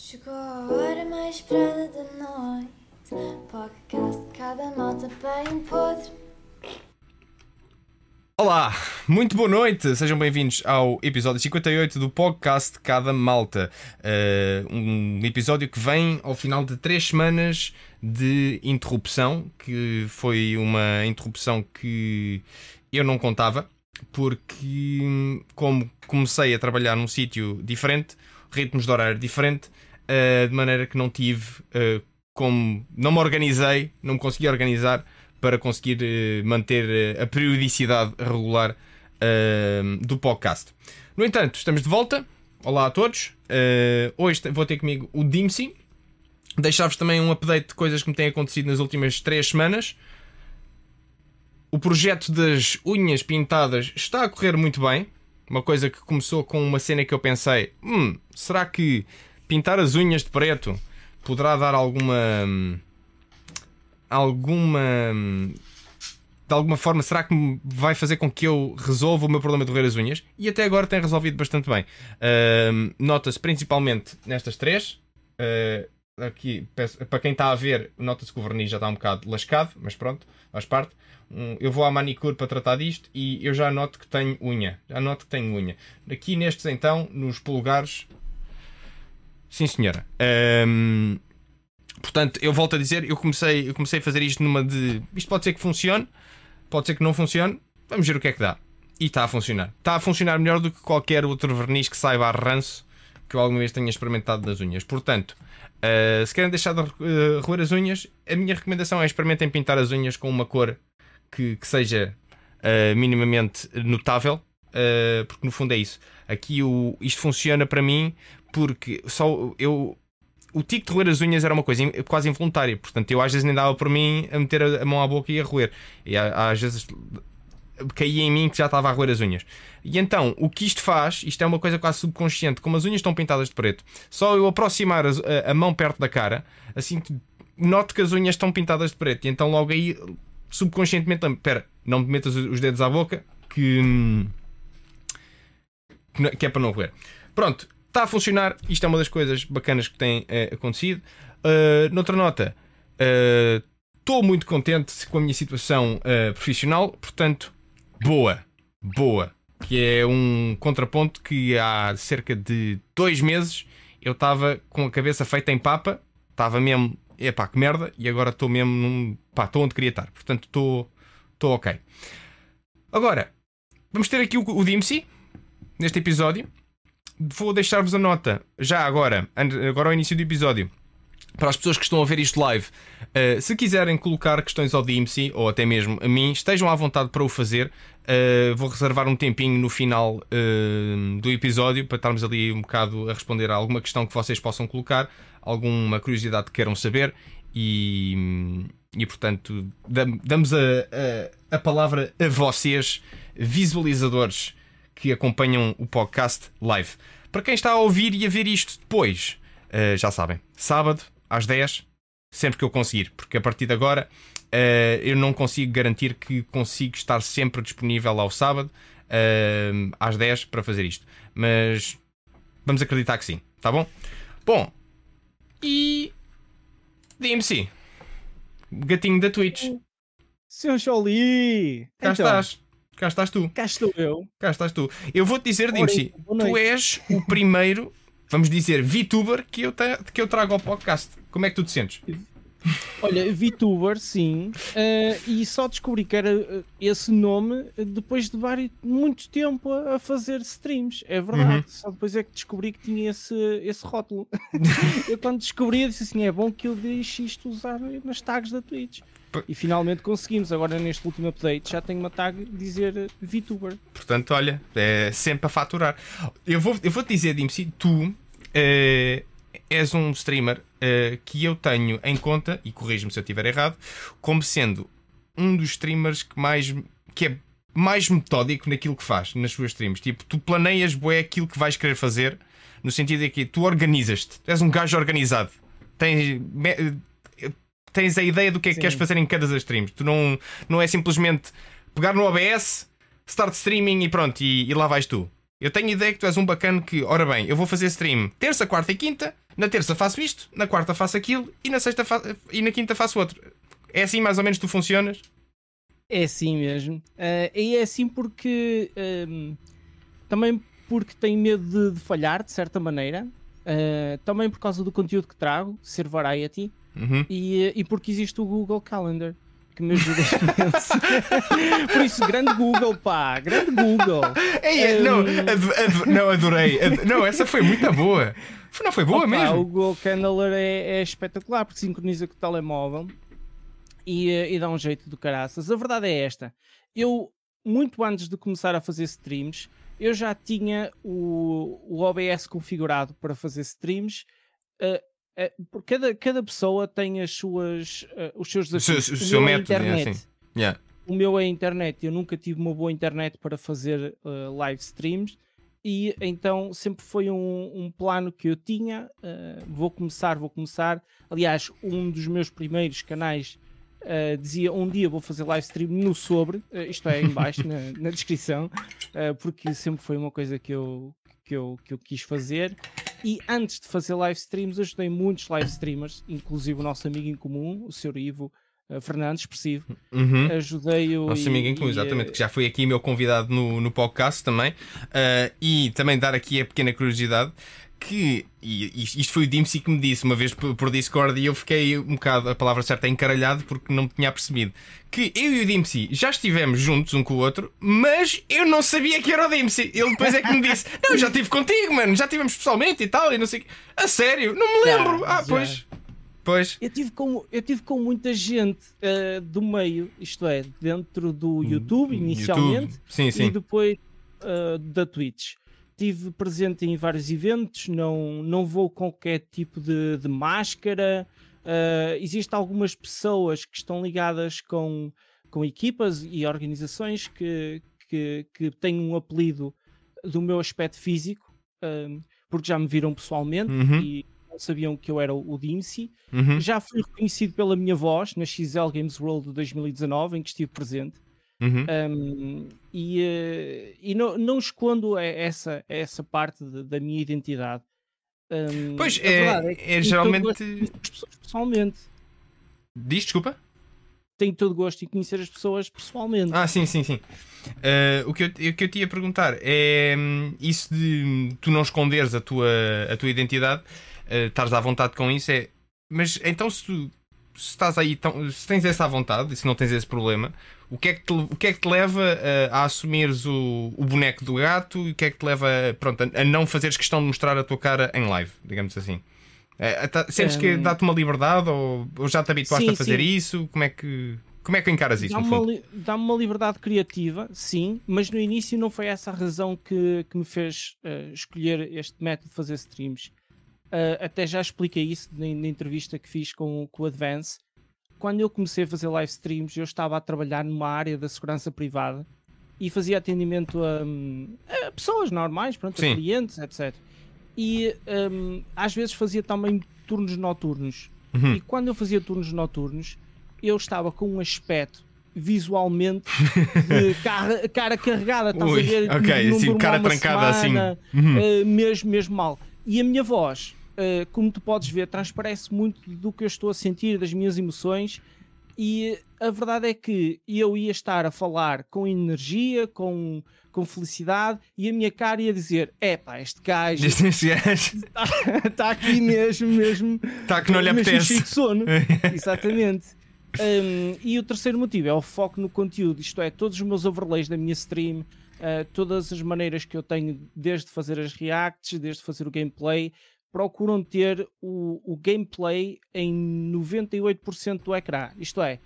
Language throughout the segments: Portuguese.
Chegou a hora mais esperada da noite. Podcast de cada malta bem podre. Olá, muito boa noite, sejam bem-vindos ao episódio 58 do podcast Cada Malta. Uh, um episódio que vem ao final de três semanas de interrupção, que foi uma interrupção que eu não contava, porque como comecei a trabalhar num sítio diferente, ritmos de horário diferente, uh, de maneira que não tive uh, como. não me organizei, não me consegui organizar para conseguir uh, manter a periodicidade regular do podcast. No entanto, estamos de volta. Olá a todos. hoje vou ter comigo o Dimsy. Deixar-vos também um update de coisas que me têm acontecido nas últimas três semanas. O projeto das unhas pintadas está a correr muito bem. Uma coisa que começou com uma cena que eu pensei: hum, será que pintar as unhas de preto poderá dar alguma. alguma. de alguma forma, será que vai fazer com que eu resolva o meu problema de roer as unhas? E até agora tem resolvido bastante bem. Uh, Nota-se principalmente nestas três. Uh, aqui, para quem está a ver, nota-se que o verniz já está um bocado lascado, mas pronto, faz parte. Um, eu vou à manicure para tratar disto e eu já noto que tenho unha. Já noto que tenho unha. Aqui nestes, então, nos polegares, Sim, senhora. Um, portanto, eu volto a dizer, eu comecei, eu comecei a fazer isto numa de. Isto pode ser que funcione, pode ser que não funcione. Vamos ver o que é que dá. E está a funcionar. Está a funcionar melhor do que qualquer outro verniz que saiba a ranço que eu alguma vez tenha experimentado nas unhas. Portanto, uh, se querem deixar de uh, roer as unhas, a minha recomendação é experimentem pintar as unhas com uma cor que, que seja uh, minimamente notável, porque no fundo é isso. Aqui o, isto funciona para mim porque só eu. O tico de roer as unhas era uma coisa quase involuntária, portanto eu às vezes nem dava por mim a meter a mão à boca e a roer. E às vezes caía em mim que já estava a roer as unhas. E então, o que isto faz, isto é uma coisa quase subconsciente, como as unhas estão pintadas de preto, só eu aproximar a, a, mão perto da cara, assim noto que as unhas estão pintadas de preto. E então logo aí, subconscientemente, espera, não me metas os dedos à boca, que, hum, que é para não roer. Pronto, está a funcionar. Isto é uma das coisas bacanas que tem uh, acontecido. Uh, noutra nota, estou uh, muito contente com a minha situação profissional, portanto, boa, boa. Que é um contraponto que há cerca de dois meses eu estava com a cabeça feita em papa, estava mesmo, epá, que merda, e agora estou mesmo num, pá, estou onde queria estar, portanto estou, estou ok. Agora, vamos ter aqui o, o neste episódio vou deixar-vos a nota, já agora, agora ao início do episódio, para as pessoas que estão a ver isto live, uh, se quiserem colocar questões ao DMC ou até mesmo a mim, estejam à vontade para o fazer. Uh, vou reservar um tempinho no final uh, do episódio para estarmos ali um bocado a responder a alguma questão que vocês possam colocar, alguma curiosidade que queiram saber e, e portanto, damos a, a, a palavra a vocês, visualizadores que acompanham o podcast live. Para quem está a ouvir e a ver isto depois, uh, já sabem, sábado às 10, sempre que eu conseguir, porque a partir de agora uh, eu não consigo garantir que consigo estar sempre disponível ao sábado uh, às 10 para fazer isto. Mas vamos acreditar que sim, tá bom? Bom, e DMC, gatinho da Twitch. Seu Jolie! Cá então, estás. Cá estás tu. Cá estou eu. Cá estás tu. Eu vou-te dizer, Dimsi, tu és o primeiro, vamos dizer, VTuber que eu, te, que eu trago ao podcast. Como é que tu te sentes? Olha, VTuber, sim, uh, e só descobri que era uh, esse nome depois de vários, muito tempo a, a fazer streams, é verdade. Uhum. Só depois é que descobri que tinha esse, esse rótulo. eu quando descobri, eu disse assim: é bom que eu deixe isto usar nas tags da Twitch. E finalmente conseguimos. Agora, neste último update, já tenho uma tag dizer eh, VTuber. Portanto, olha, é sempre a faturar. Eu vou, eu vou te dizer, Dimsi, tu uh, és um streamer uh, que eu tenho em conta, e corrijo-me se eu estiver errado, como sendo um dos streamers que mais. que é mais metódico naquilo que faz nas suas streams. Tipo, tu planeias bué aquilo que vais querer fazer, no sentido de que tu organizas-te. És um gajo organizado. Tens tens a ideia do que é que queres fazer em cada das streams. Tu não, não é simplesmente pegar no OBS, start streaming e pronto, e, e lá vais tu. Eu tenho ideia que tu és um bacana que, ora bem, eu vou fazer stream terça, quarta e quinta, na terça faço isto, na quarta faço aquilo e na sexta fa... e na quinta faço outro. É assim mais ou menos tu funcionas? É assim mesmo. Uh, e é assim porque um, também porque tenho medo de, de, falhar de certa maneira. Uh, também por causa do conteúdo que trago, ser variety, uhum. e, e porque existe o Google Calendar que me ajuda imenso. Por isso, grande Google, pá, grande Google. Ei, um... não, ad, ad, não, adorei. Ad, não, essa foi muito boa. Não foi boa Opa, mesmo. O Google Calendar é, é, espetacular porque sincroniza com o telemóvel e, eh, e dá um jeito do caraças. A verdade é esta. Eu, muito antes de começar a fazer streams, eu já tinha o, o OBS configurado para fazer streams. Uh, uh, cada, cada pessoa tem as suas, uh, os seus desafios. O seu, o seu método, é internet. É assim. yeah. O meu é a internet. Eu nunca tive uma boa internet para fazer live streams e então sempre foi um, um plano que eu tinha. vou começar, vou começar. Aliás, um dos meus primeiros canais Uh, dizia um dia vou fazer live stream no sobre, uh, isto é, em baixo na, na, descrição, uh, porque sempre foi uma coisa que eu, que, eu, que eu quis fazer. E antes de fazer live streams, ajudei muitos live streamers, inclusive o nosso amigo em comum, o Sr. Ivo Fernandes, expressivo. Uhum. Ajudei-o. Nosso e, amigo em comum, exatamente, que já foi aqui meu convidado no, no podcast também. e também dar aqui a pequena curiosidade que, e isto foi o Dimsy que me disse uma vez por, Discord e eu fiquei um bocado, a palavra certa, é encaralhado porque não me tinha percebido. Que eu e o Dimsy já estivemos juntos um com o outro, mas eu não sabia que era o Dimsy. Ele depois é que me disse: Não, já estive contigo, mano, já estivemos pessoalmente e tal, e não sei A sério, não me lembro. Já, ah, pois. Pois. Eu tive com, eu tive com muita gente uh, do meio, isto é, dentro do hum, YouTube inicialmente YouTube. Sim, sim. e depois uh, da Twitch estive presente em vários eventos, não, não vou com qualquer tipo de, de máscara. Uh, Existem algumas pessoas que estão ligadas com, com equipas e organizações que, que, que têm um apelido do meu aspecto físico, uh, porque já me viram pessoalmente uhum. e sabiam que eu era o Dimsy. Uhum. Já fui reconhecido pela minha voz na XL Games World de 2019, em que estive presente. Uhum. Um, e uh, e não, não escondo essa, essa parte de, da minha identidade. Um, pois é, é, é geralmente. As pessoas pessoalmente. Diz, desculpa? Tenho todo gosto em conhecer as pessoas pessoalmente. Ah, sim, sim, sim. Uh, o, que eu, o que eu te ia perguntar é hum, isso de tu não esconderes a tua, a tua identidade, uh, estares à vontade com isso, é. Mas então se tu se estás aí, tão, se tens essa vontade e se não tens esse problema, o que é que te, o que é que te leva a, a assumires o, o boneco do gato e o que é que te leva pronto, a, a não fazeres questão de mostrar a tua cara em live, digamos assim? É, tá, sentes um... que dá-te uma liberdade ou, ou, já te habituaste sim, a fazer sim. isso? Como é que. Como é que encaras isso? Dá-me uma, dá uma, liberdade criativa, sim, mas no início não foi essa a razão que, que me fez uh, escolher este método de fazer streams. Uh, até já expliquei isso na, na, entrevista que fiz com, com o Advance. Quando eu comecei a fazer live streams, eu estava a trabalhar numa área da segurança privada e fazia atendimento a, a pessoas normais, pronto, a clientes, etc. E um, às vezes fazia também turnos noturnos. Uhum. E quando eu fazia turnos noturnos, eu estava com um aspecto visualmente de cara, cara carregada, estás Ui, a ver? Ok, assim, cara trancada semana, assim. Uhum. Uh, mesmo, mesmo mal. E a minha voz uh, como tu podes ver, transparece muito do que eu estou a sentir, das minhas emoções. E a verdade é que eu ia estar a falar com energia, com, com felicidade, e a minha cara ia dizer: é pá, este gajo está, tá aqui mesmo, mesmo. Está que não lhe apetece. Cheio de sono. Exatamente. Um, e o terceiro motivo é o foco no conteúdo, isto é, todos os meus overlays da minha stream, uh, todas as maneiras que eu tenho, desde fazer as reacts, desde fazer o gameplay, procuram ter o, o gameplay em 98% do ecrã. Isto é,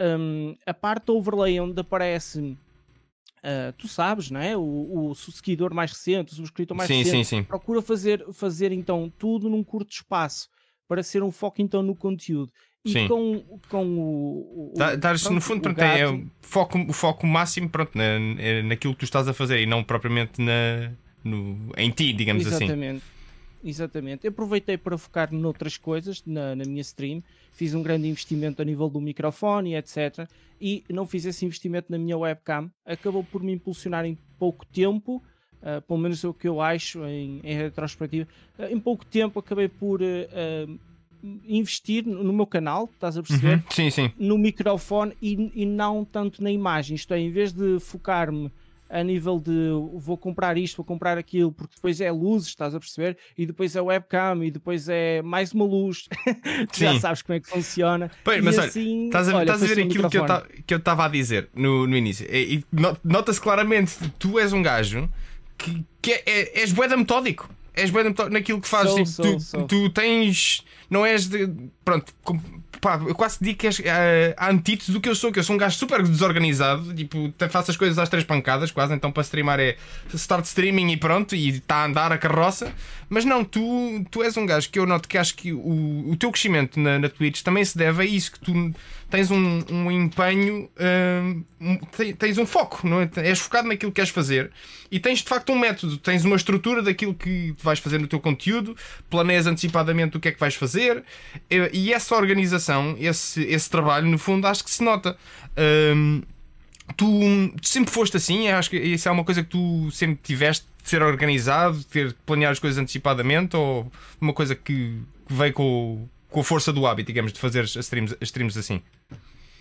um, a parte overlay onde aparece, uh, tu sabes, não é? O, o, seguidor mais recente, o subscritor mais sim, recente, sim, sim. procura fazer, fazer então tudo num curto espaço para ser um foco então no conteúdo. E Sim. com, com o. o Dares, no fundo, pronto, é gato... é o foco, o foco máximo pronto, na, é naquilo que tu estás a fazer e não propriamente na, no, em ti, digamos Exatamente. assim. Exatamente. Exatamente. Eu aproveitei para focar noutras coisas na, na, minha stream. Fiz um grande investimento a nível do microfone, etc. E não fiz esse investimento na minha webcam. Acabou por me impulsionar em pouco tempo Uh, pelo menos é o que eu acho em, em retrospectiva. Uh, em pouco tempo acabei por uh, investir no meu canal, estás a perceber? Uhum. Sim, sim. No microfone e, e não tanto na imagem. Isto é, em vez de focar-me a nível de vou comprar isto, vou comprar aquilo, porque depois é luzes, estás a perceber? E depois é webcam, e depois é mais uma luz. já sabes como é que funciona. Pois, mas assim, estás a, olha, estás a ver aquilo que eu estava a dizer no, no início. E, nota-se claramente, tu és um gajo que, que é, é, és boeda metódico. És boeda metódico naquilo que fazes. Sou, tipo, sou, tu, sou. tu tens. Não és de. Pronto, pá, eu quase digo que és uh, antítese do que eu sou, que eu sou um gajo super desorganizado, tipo, faço as coisas às três pancadas, quase, então para streamar é start streaming e pronto, e está a andar a carroça. Mas não, tu, tu és um gajo que eu noto que acho que o, o teu crescimento na, na Twitch também se deve a isso, que tu tens um, um empenho, uh, tens um foco, não é? és focado naquilo que queres fazer e tens de facto um método, tens uma estrutura daquilo que vais fazer no teu conteúdo, planeias antecipadamente o que é que vais fazer e essa organização, esse, esse trabalho, no fundo, acho que se nota. Um, tu sempre foste assim, acho que isso é uma coisa que tu sempre tiveste de ser organizado, de ter de planear as coisas antecipadamente ou uma coisa que veio com, com a força do hábito, digamos, de fazer as streams, as streams assim?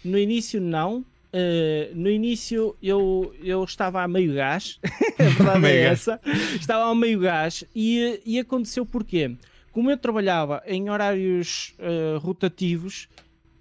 No início, não. Uh, no início eu, eu estava a meio gás, a verdade é essa, estava a meio gás e, e aconteceu porquê? Como eu trabalhava em horários uh, rotativos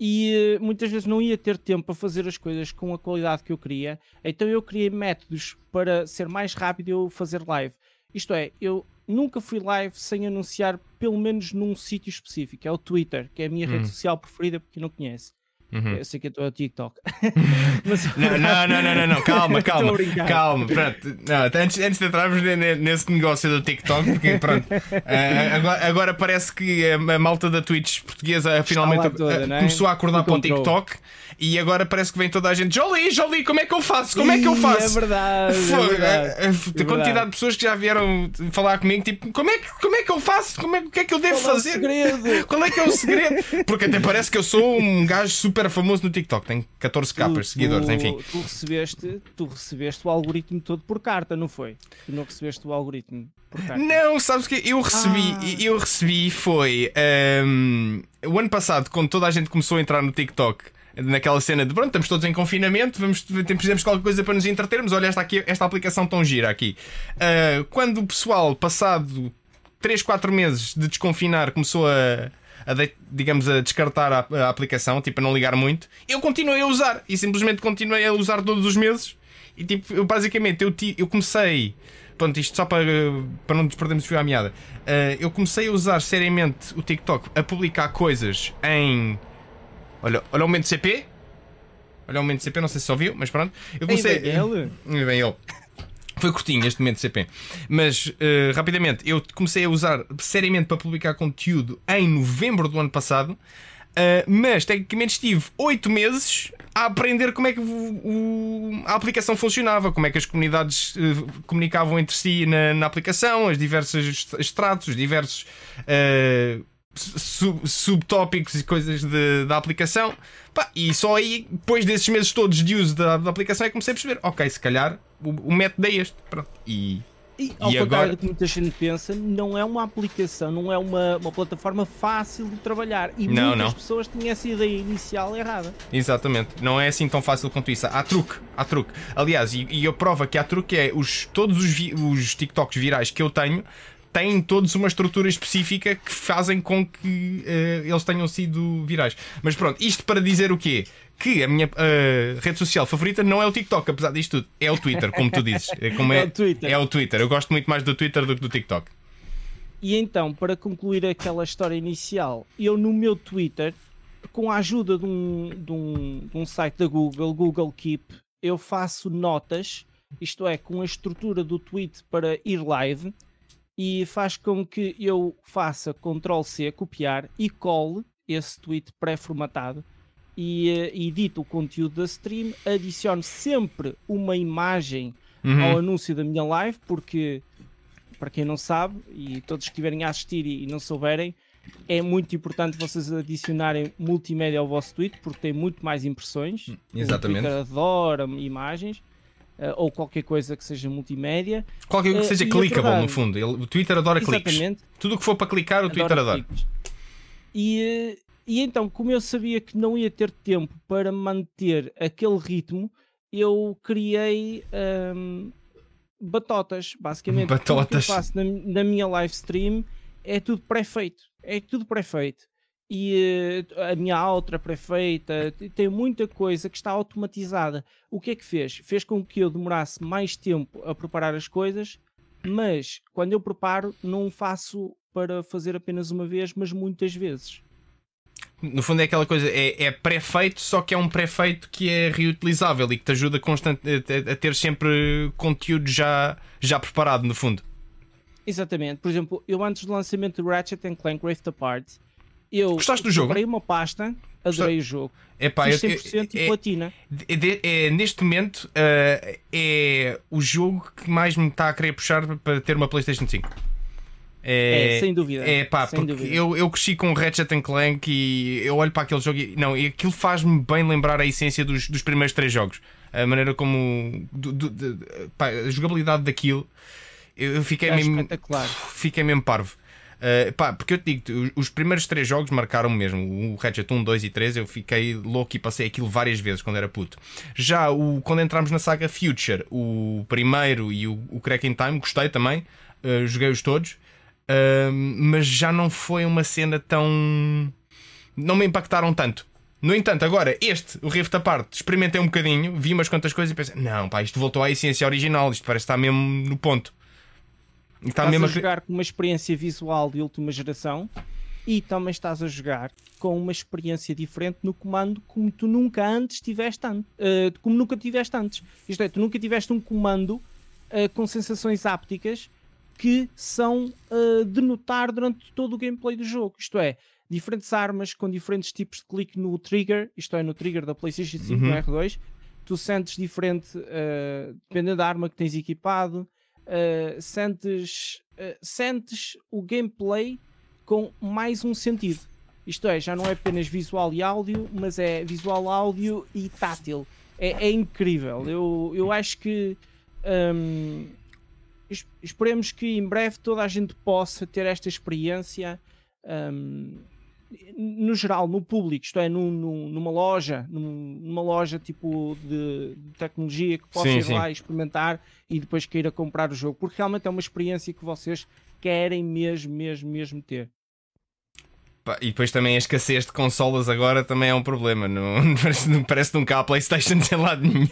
e uh, muitas vezes não ia ter tempo para fazer as coisas com a qualidade que eu queria, então eu criei métodos para ser mais rápido eu fazer live. Isto é, eu nunca fui live sem anunciar pelo menos num sítio específico, é o Twitter, que é a minha hum. rede social preferida porque não conhece. Uhum. Eu sei que eu estou a TikTok. Mas... não, não, não, não, não, calma, calma. calma, pronto. Não, antes, antes de entrarmos nesse negócio do TikTok, porque pronto, uh, agora, agora, parece que a, malta da Twitch portuguesa finalmente toda, é? começou a acordar para o TikTok e agora parece que vem toda a gente. Jolie, Jolie, como é que eu faço? Como é que eu faço? É verdade. É verdade, a, a, a quantidade de pessoas que já vieram falar comigo, tipo, como é que, como é que eu faço? Como é, o que é que eu devo Qual fazer? É o segredo? Qual é que é o segredo? Porque até parece que eu sou um gajo super famoso no TikTok, tenho 14 capas seguidores, enfim. Tu recebeste, tu recebeste o algoritmo todo por carta, não foi? Tu não recebeste o algoritmo por carta. Não, sabes que eu recebi, ah. eu recebi foi um, o ano passado, quando toda a gente começou a entrar no TikTok naquela cena de pronto, estamos todos em confinamento, vamos, precisamos de qualquer coisa para nos entretermos. Olha, esta, aqui, esta aplicação tão gira aqui. Uh, quando o pessoal, passado 3, 4 meses de desconfinar, começou a, a digamos, a descartar a, a, aplicação, tipo, a não ligar muito, eu continuei a usar e simplesmente continuei a usar todos os meses. E tipo, eu basicamente eu, eu comecei. Pronto, isto só para, para não nos perdermos de fio à meada. Uh, eu comecei a usar seriamente o TikTok a publicar coisas em Olha, olha o momento CP. Olha o momento CP, não sei se só viu, mas pronto. Eu comecei. Bem ele. Bem ele. Foi curtinho este momento CP. Mas, uh, rapidamente, eu comecei a usar seriamente para publicar conteúdo em novembro do ano passado. Uh, mas, tecnicamente, estive 8 meses a aprender como é que o, o, a aplicação funcionava, como é que as comunidades uh, comunicavam entre si na, na aplicação, as diversas estratos, os diversos sub, subtópicos e coisas de, da aplicação. Pá, e só aí, depois desses meses todos de uso da, da aplicação, é que comecei a perceber: ok, se calhar o, o método é este. Pronto. E. E, ao e do que muita gente pensa, não é uma aplicação, não é uma, uma plataforma fácil de trabalhar. E não, muitas não. pessoas tinham essa ideia inicial errada. Exatamente, não é assim tão fácil quanto isso. Há truque, há truque. Aliás, e, e a prova que há truque é os, todos os, os TikToks virais que eu tenho têm todos uma estrutura específica que fazem com que uh, eles tenham sido virais. Mas pronto, isto para dizer o quê? Que a minha uh, rede social favorita não é o TikTok, apesar disto tudo, é o Twitter, como tu dizes. É, como é, é, o Twitter. é o Twitter. Eu gosto muito mais do Twitter do que do TikTok. E então, para concluir aquela história inicial, eu no meu Twitter, com a ajuda de um, de um, de um site da Google, Google Keep, eu faço notas, isto é, com a estrutura do tweet para ir live, e faz com que eu faça Ctrl C, copiar e cole esse tweet pré-formatado e uh, edito o conteúdo da stream, adiciono sempre uma imagem uhum. ao anúncio da minha live, porque para quem não sabe e todos que estiverem a assistir e, não souberem, é muito importante vocês adicionarem multimédia ao vosso tweet porque tem muito mais impressões. Exatamente. O adora imagens ou qualquer coisa que seja multimédia. Qualquer coisa que Uh, seja é clickable, no fundo. Ele- o Twitter adora cliques. Exatamente. Tudo o que for para clicar, o Twitter adora. cliques. E, eh, e então, como eu sabia que não ia ter tempo para manter aquele ritmo, eu criei ahm, batotas, basicamente. Tudo que eu Batotas. faço na, na minha live stream é tudo pré-feito. É tudo pré-feito. E eh, a minha outra pré-feita t- tem muita coisa que está automatizada. O que é que fez? Fez com que eu demorasse mais tempo a preparar as coisas, mas quando eu preparo, não faço para fazer apenas uma vez, mas muitas vezes. No fundo é aquela coisa, é, é pré-feito, só que é um pré-feito que é reutilizável e que te ajuda constante, a, a- a ter sempre conteúdo já, já preparado, no fundo. Exatamente. Por exemplo, eu antes do lançamento do Ratchet Clank Rift Apart, eu Gostaste do jogo? comprei uma pasta, adorei o jogo. Epá, Fiz eu- 100% e é- platina. é- é- neste momento uh, é o jogo que mais me está a querer puxar para ter uma PlayStation 5. É, sem dúvida. É pá, sem porque dúvida. eu, eu cresci com Ratchet Clank e eu olho para aquele jogo e não, e aquilo faz-me bem lembrar a essência dos, dos primeiros três jogos. A maneira como do- do- pá, a jogabilidade daquilo eu fiquei É mesmo, fiquei mesmo parvo. Uh, pá, porque eu te digo, os- os primeiros três jogos marcaram mesmo. O Ratchet 1, 2 e 3, eu fiquei louco e passei aquilo várias vezes quando era puto. Já o, quando entramos na saga Future, o primeiro e o, o Crack in Time, gostei também, uh, joguei-os todos, uh, mas já não foi uma cena tão. não me impactaram tanto. No entanto, agora, este, o Rift Apart, experimentei um bocadinho, vi umas quantas coisas e pensei: não, pá, isto voltou à essência original, isto parece estar mesmo no ponto. Está Estás mesmo a jogar com uma experiência visual de última geração e também estás a jogar com uma experiência diferente no comando como tu nunca antes tiveste antes. como nunca tiveste antes. Isto é, tu nunca tiveste um comando eh, com sensações ápticas que são eh, de notar durante todo o gameplay do jogo. Isto é, diferentes armas com diferentes tipos de clique no trigger, isto é, no trigger da PlayStation 5 no Uhum. R2, tu sentes diferente eh, dependendo da arma que tens equipado. Uh, sentes, uh, sentes o gameplay com mais um sentido. Isto é, já não é apenas visual e áudio, mas é visual, áudio e tátil. É, é incrível. Eu, eu acho que es- esperemos que em breve toda a gente possa ter esta experiência. hum, no geral, no público, isto é, num- num- numa loja, num- numa loja tipo de, de tecnologia que possa Sim, ir sim. lá experimentar e depois queira comprar o jogo, porque realmente é uma experiência que vocês querem mesmo, mesmo, mesmo ter. E depois também a escassez de consolas agora também é um problema. Não, parece, não parece que nunca há Playstation sem lado nenhum.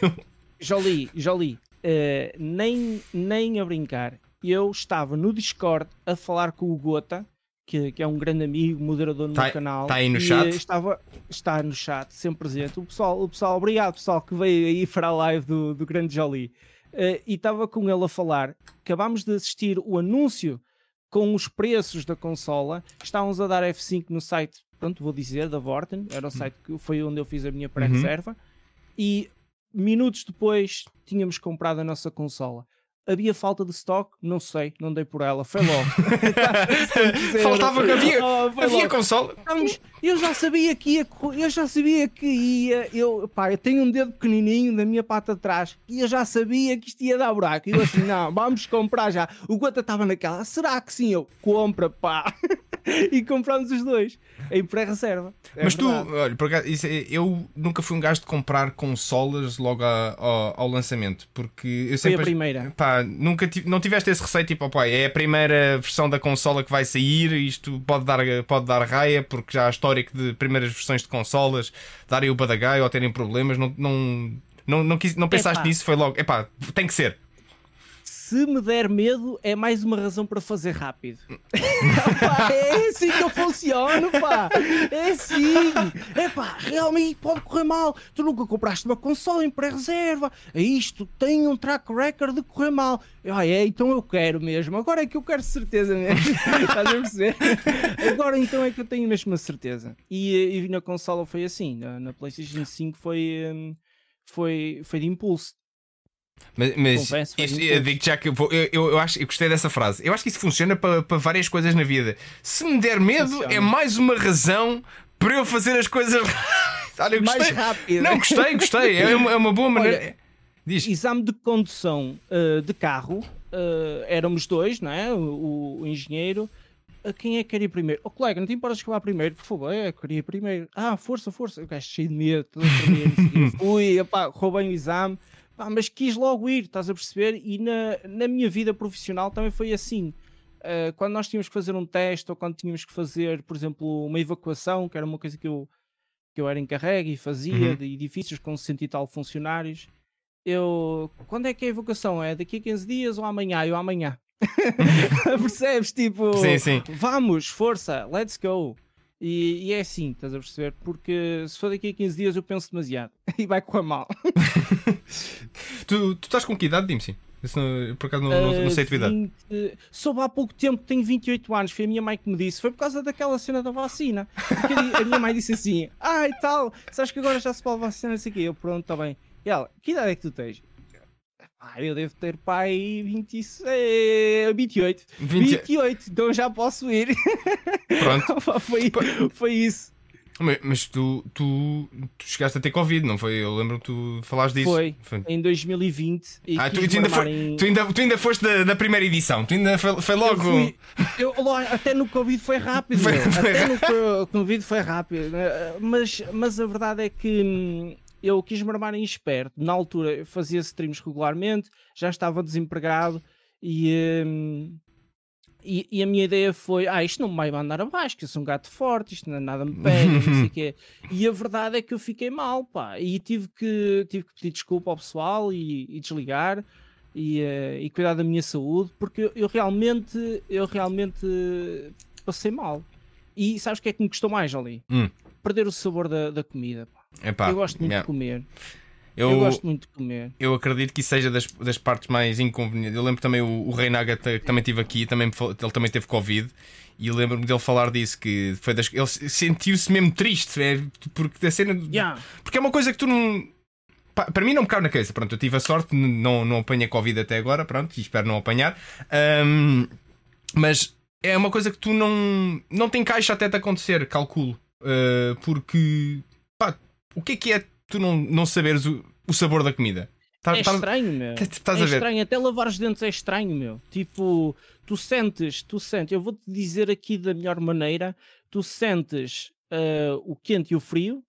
Jolie, Jolie, eh, nem, nem a brincar. Eu estava no Discord a falar com o Gota, que, que é um grande amigo, moderador no Tá- canal. tá aí no e, chat? eh, Estava, está no chat, sempre presente. O pessoal, o pessoal, obrigado pessoal que veio aí para a live do, do grande Jolie. Eh, e estava com ele a falar. Acabámos de assistir o anúncio com os preços da consola. Estávamos a dar F5 no site, pronto, vou dizer, da Vorten. Era o site que foi onde eu fiz a minha pré-reserva. E minutos depois tínhamos comprado a nossa consola. Havia falta de stock? Não sei, não dei por ela, foi logo. Faltava que havia, Oh, foi havia consola. Estamos- eu já sabia que ia, eu já sabia que ia, eu, pá, eu tenho um dedo pequenininho da minha pata de trás e eu já sabia que isto ia dar buraco. E eu assim, não, vamos comprar já. O Gota estava naquela, será que sim? Eu, compra, pá. e compramos os dois em pré-reserva. É Mas tu, verdade. olha, por acaso, isso é- eu nunca fui um gajo de comprar consolas logo a- ao, ao lançamento, porque eu Foi sempre. a primeira. Pá, nunca não tiveste esse receio, tipo, opá, é a primeira versão da consola que vai sair, isto pode dar, pode dar raia, porque já há histórico de primeiras versões de consolas darem o badagaio ou terem problemas, não, não, não, não, quis- não pensaste Epá. nisso, foi logo, epá, tem que ser. Se me der medo, é mais uma razão para fazer rápido. Pá, é assim que eu funciono, pá. É assim. É pá, realmente pode correr mal. Tu nunca compraste uma consola em pré-reserva. É isto, tem um track record de correr mal. Ah, é, então eu quero mesmo. Agora é que eu quero certeza mesmo. Estás a perceber? Agora então é que eu tenho mesmo a certeza. E, e na consola foi assim. Na, na PlayStation 5 foi, hum, foi, foi de impulso. Mas, mas muito eu digo já que eu, vou- eu, eu, eu acho, eu gostei dessa frase. Eu acho que isso funciona para, para várias coisas na vida. Se me der medo, Funciona. é mais uma razão para eu fazer as coisas. Olha, eu Mais rápido. Não, gostei, gostei. É uma, é uma boa maneira. Olha, Diz. Exame de condução uh, de carro, uh, éramos dois, não é? O, o engenheiro. Uh, quem é que queria ir primeiro? Oh, colega, não te importas que eu vá primeiro? Por favor, é, queria ir primeiro. Ah, força, força. O gajo cheio de medo, todo tremendo. Fui, epá, roubei o exame. Pá, mas quis logo ir, estás a perceber? E na, na minha vida profissional também foi assim. Uh, quando nós tínhamos que fazer um teste ou quando tínhamos que fazer, por exemplo, uma evacuação, que era uma coisa que eu, que eu era encarregue e fazia, Uhum. de edifícios com 60 e tal funcionários, eu. Quando é que é a evacuação? É daqui a 15 dias ou amanhã? Eu amanhã. Percebes? Tipo, Sim, sim. vamos, força, let's go. E, e é assim, estás a perceber? Porque se for daqui a 15 dias eu penso demasiado e vai correr mal. Tu, tu estás com que idade, Dimsy? Isso não- por acaso não, não, não sei a tua idade. 20 Soube há pouco tempo que tenho 28 anos, foi a minha mãe que me disse, foi por causa daquela cena da vacina. Porque a a minha mãe disse assim: Ah, e tal, sabes que agora já se pode vacinar, não sei o quê. Eu, pronto, está bem. E ela, que idade é que tu tens? Ah, eu devo ter pai 26, 28. 20 28, então já posso ir. Pronto. foi, foi isso. Mas, tu, tu, tu chegaste a ter Covid, não foi? Eu lembro que tu falaste disso. Foi. Em 2020. E Ah, tu, tu ainda foi- em- tu, ainda, tu ainda foste da, da primeira edição. Tu ainda foi, foi Eu logo. fui- eu- até no Covid foi rápido, Foi- foi até no co- Covid foi rápido. né? Mas, mas a verdade é que hum, eu quis me armar em esperto. Na altura eu fazia streams regularmente, já estava desempregado e, hum, e, e a minha ideia foi: ah, isto não me vai mandar abaixo, que eu sou um gato forte, isto não é nada me pega, não sei o quê. E a verdade é que eu fiquei mal, pá, e tive que, tive que pedir desculpa ao pessoal e, e desligar e, eh, e cuidar da minha saúde, porque eu, eu realmente, eu realmente passei mal. E sabes o que é que me custou mais, ali? Hum. Perder o sabor da, da comida. Pá. Epá, eu gosto muito yeah. de comer. Eu, Eu... gosto muito de comer. eu acredito que isso seja das, das partes mais inconvenientes. Eu lembro também o, o Reinaga que também esteve aqui, também, ele também teve Covid. E eu lembro-me dele falar disso, que foi das, ele sentiu-se mesmo triste, é, porque a cena. Yeah. Porque é uma coisa que tu não. pá, Para mim não me cabe na cabeça. Pronto, eu tive a sorte, não, não apanhei Covid até agora, pronto, e espero não apanhar. Ahm, mas é uma coisa que tu não, não te encaixa até te acontecer, calculo. Ah, porque, o que é que é tu não, não saberes o, o sabor da comida? Tá- É tá- estranho, meu. tá- é ver? estranho, até lavar os dentes é estranho, meu. Tipo, tu sentes, tu sentes, eu vou-te dizer aqui da melhor maneira, tu sentes ah, o quente e o frio,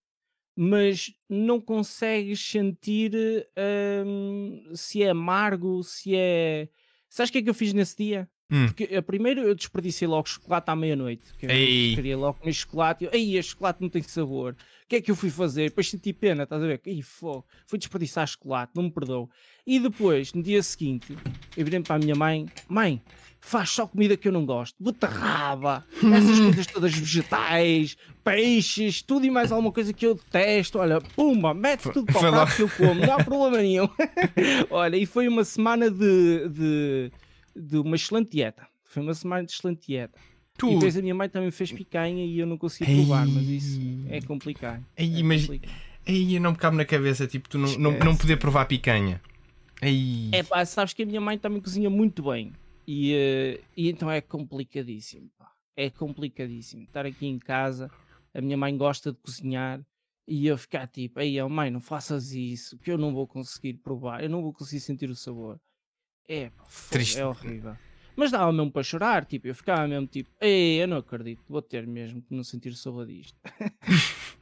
mas não consegues sentir ahm, se é amargo, se é. Sabes o que é que eu fiz nesse dia? Hum. Porque eh, primeiro eu desperdicei logo chocolate à meia-noite. que eu Ei. Queria logo comer chocolate. e Eu, Ei, este chocolate não tem sabor. O que é que eu fui fazer? Depois senti pena, estás a ver? Ih, fogo. Fui desperdiçar chocolate, não me perdoou. E depois, no dia seguinte, eu virei para a minha mãe: Mãe, faz só comida que eu não gosto. Beterraba, essas coisas todas vegetais, peixes, tudo e mais alguma coisa que eu detesto. Olha, pumba, mete tudo para o prato que eu como, não há problema nenhum. Olha, e foi uma semana de, de, de uma excelente dieta. Foi uma semana de excelente dieta. Tu, E depois a minha mãe também fez picanha e eu não consegui Ei. provar, mas isso é complicado. Ei, É mas- complicado. Ei, não me cabe na cabeça, tipo, tu não, não, não poder provar picanha. Ei. É pá, sabes que a minha mãe também cozinha muito bem. E, eh, e então é complicadíssimo. pá. É complicadíssimo. Estar aqui em casa, a minha mãe gosta de cozinhar e eu ficar tipo, ei, oh, mãe, não faças isso, que eu não vou conseguir provar, eu não vou conseguir sentir o sabor. É, Triste. é horrível. Mas dava mesmo para chorar, tipo, eu ficava mesmo tipo, ei, eu não acredito, vou ter mesmo que não sentir sabor disto.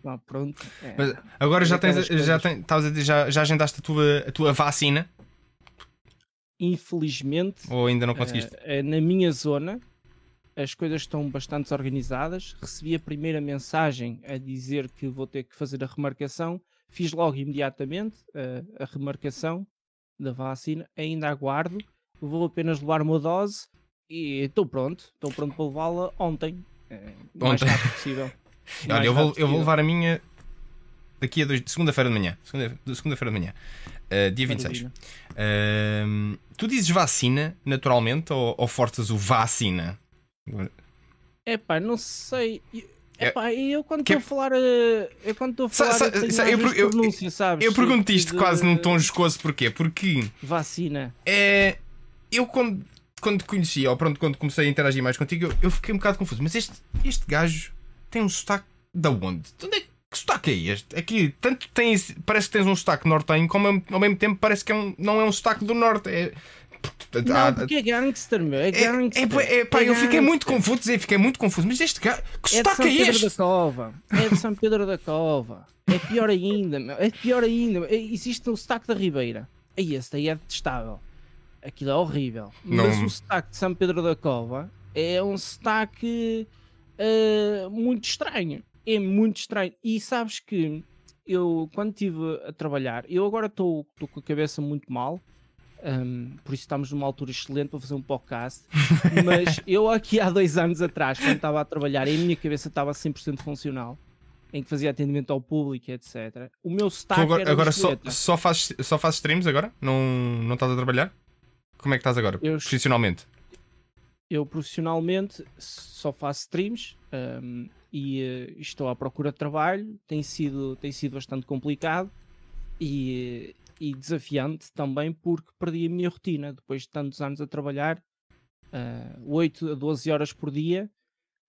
Não, pronto. é. Mas agora já tens, já, tens, já, já agendaste a tua, a tua vacina? Infelizmente, Ou ainda não conseguiste? Eh, na minha zona, as coisas estão bastante desorganizadas. Recebi a primeira mensagem a dizer que vou ter que fazer a remarcação. Fiz logo imediatamente eh, a remarcação da vacina. Ainda aguardo. Vou apenas levar uma dose e estou pronto. Estou pronto para levá-la ontem. eh, o mais rápido possível. O Olha, mais eu vou, rápido eu vou possível. levar a minha daqui a dois, segunda-feira de manhã. Segunda- Segunda-feira de manhã. Uh, dia 26. Maravilha. Um, tu dizes vacina naturalmente ou, ou forças o vacina? Epá, não sei. É- Epá, eu quando que- estou a falar. eh, Eu quando estou a Sa- falar. sa- sa- às eu eu- pronúncia, sabes? Eu pergunto isto De- quase num tom jocoso porquê? Porque Vacina. é, eu quando, quando te conheci, ou pronto, quando comecei a interagir mais contigo, eu, eu fiquei um bocado confuso. Mas este, este gajo tem um sotaque da onde? De onde é que sotaque é este? Aqui, tanto tens, parece que tens um sotaque nortenho, como ao- ao mesmo tempo parece que é um- não é um sotaque do norte. É, Não, há- porque é gangster, meu. É é, gangster. é, é, pá, eu fiquei gangster. muito confuso, dizer, fiquei muito confuso. Mas este gajo, que É de São sotaque é Pedro este? da Cova. É de São Pedro da Cova. É pior ainda, meu. É pior ainda. É- Existe o sotaque da Ribeira. Aí esse aí é detestável. Aquilo é horrível. Mas Não- o sotaque de São Pedro da Cova é um sotaque eh, muito estranho. É muito estranho. E sabes que eu, quando estive a trabalhar, eu agora estou com a cabeça muito mal. Hum, por isso estamos numa altura excelente para fazer um podcast. Mas eu aqui há dois anos atrás, quando estava a trabalhar e a minha cabeça estava 100% funcional, em que fazia atendimento ao público, etc. O meu Tu sotaque agora, era agora só, só, fazes, só fazes streams agora? Não, não estás a trabalhar? Como é que estás agora? Eu- Profissionalmente? Eu profissionalmente só faço streams hum, e eh, estou à procura de trabalho. Tem sido, tem sido bastante complicado e, e desafiante também porque perdi a minha rotina. Depois de tantos anos a trabalhar, ah, 8 a 12 horas por dia,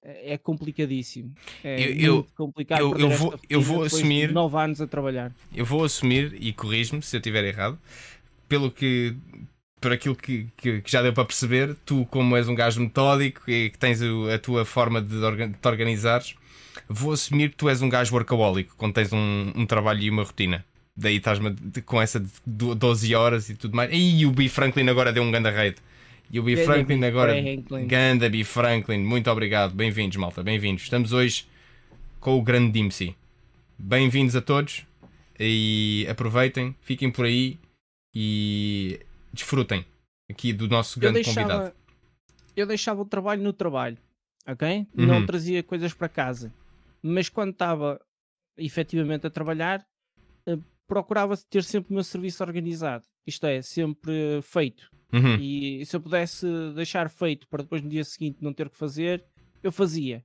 eh, é complicadíssimo. É Eu- complicado eu- eu vou- eu vou de assumir- 9 anos a trabalhar. Eu vou assumir, e corrijo-me se eu estiver errado, pelo que. Por aquilo que, que- que já deu para perceber, tu, como és um gajo metódico e que tens a tua forma de, de te organizares, vou assumir que tu és um gajo workaholic quando tens um, um trabalho e uma rotina. Daí estás-me com essa de do- 12 horas e tudo mais. E o B. Franklin agora deu um ganda raid. E o B. Ganda Franklin B. agora. Franklin. Ganda B. Franklin, muito obrigado. Bem-vindos, malta, bem-vindos. Estamos hoje com o grande Dimsy. Bem-vindos a todos e aproveitem, fiquem por aí e desfrutem aqui do nosso eu grande convidado. deixava, eu deixava o trabalho no trabalho, ok? Uhum. Não trazia coisas para casa. Mas quando estava efetivamente a trabalhar, procurava ter sempre o meu serviço organizado. Isto é, sempre feito. Uhum. E se eu pudesse deixar feito para depois no dia seguinte não ter que fazer, eu fazia.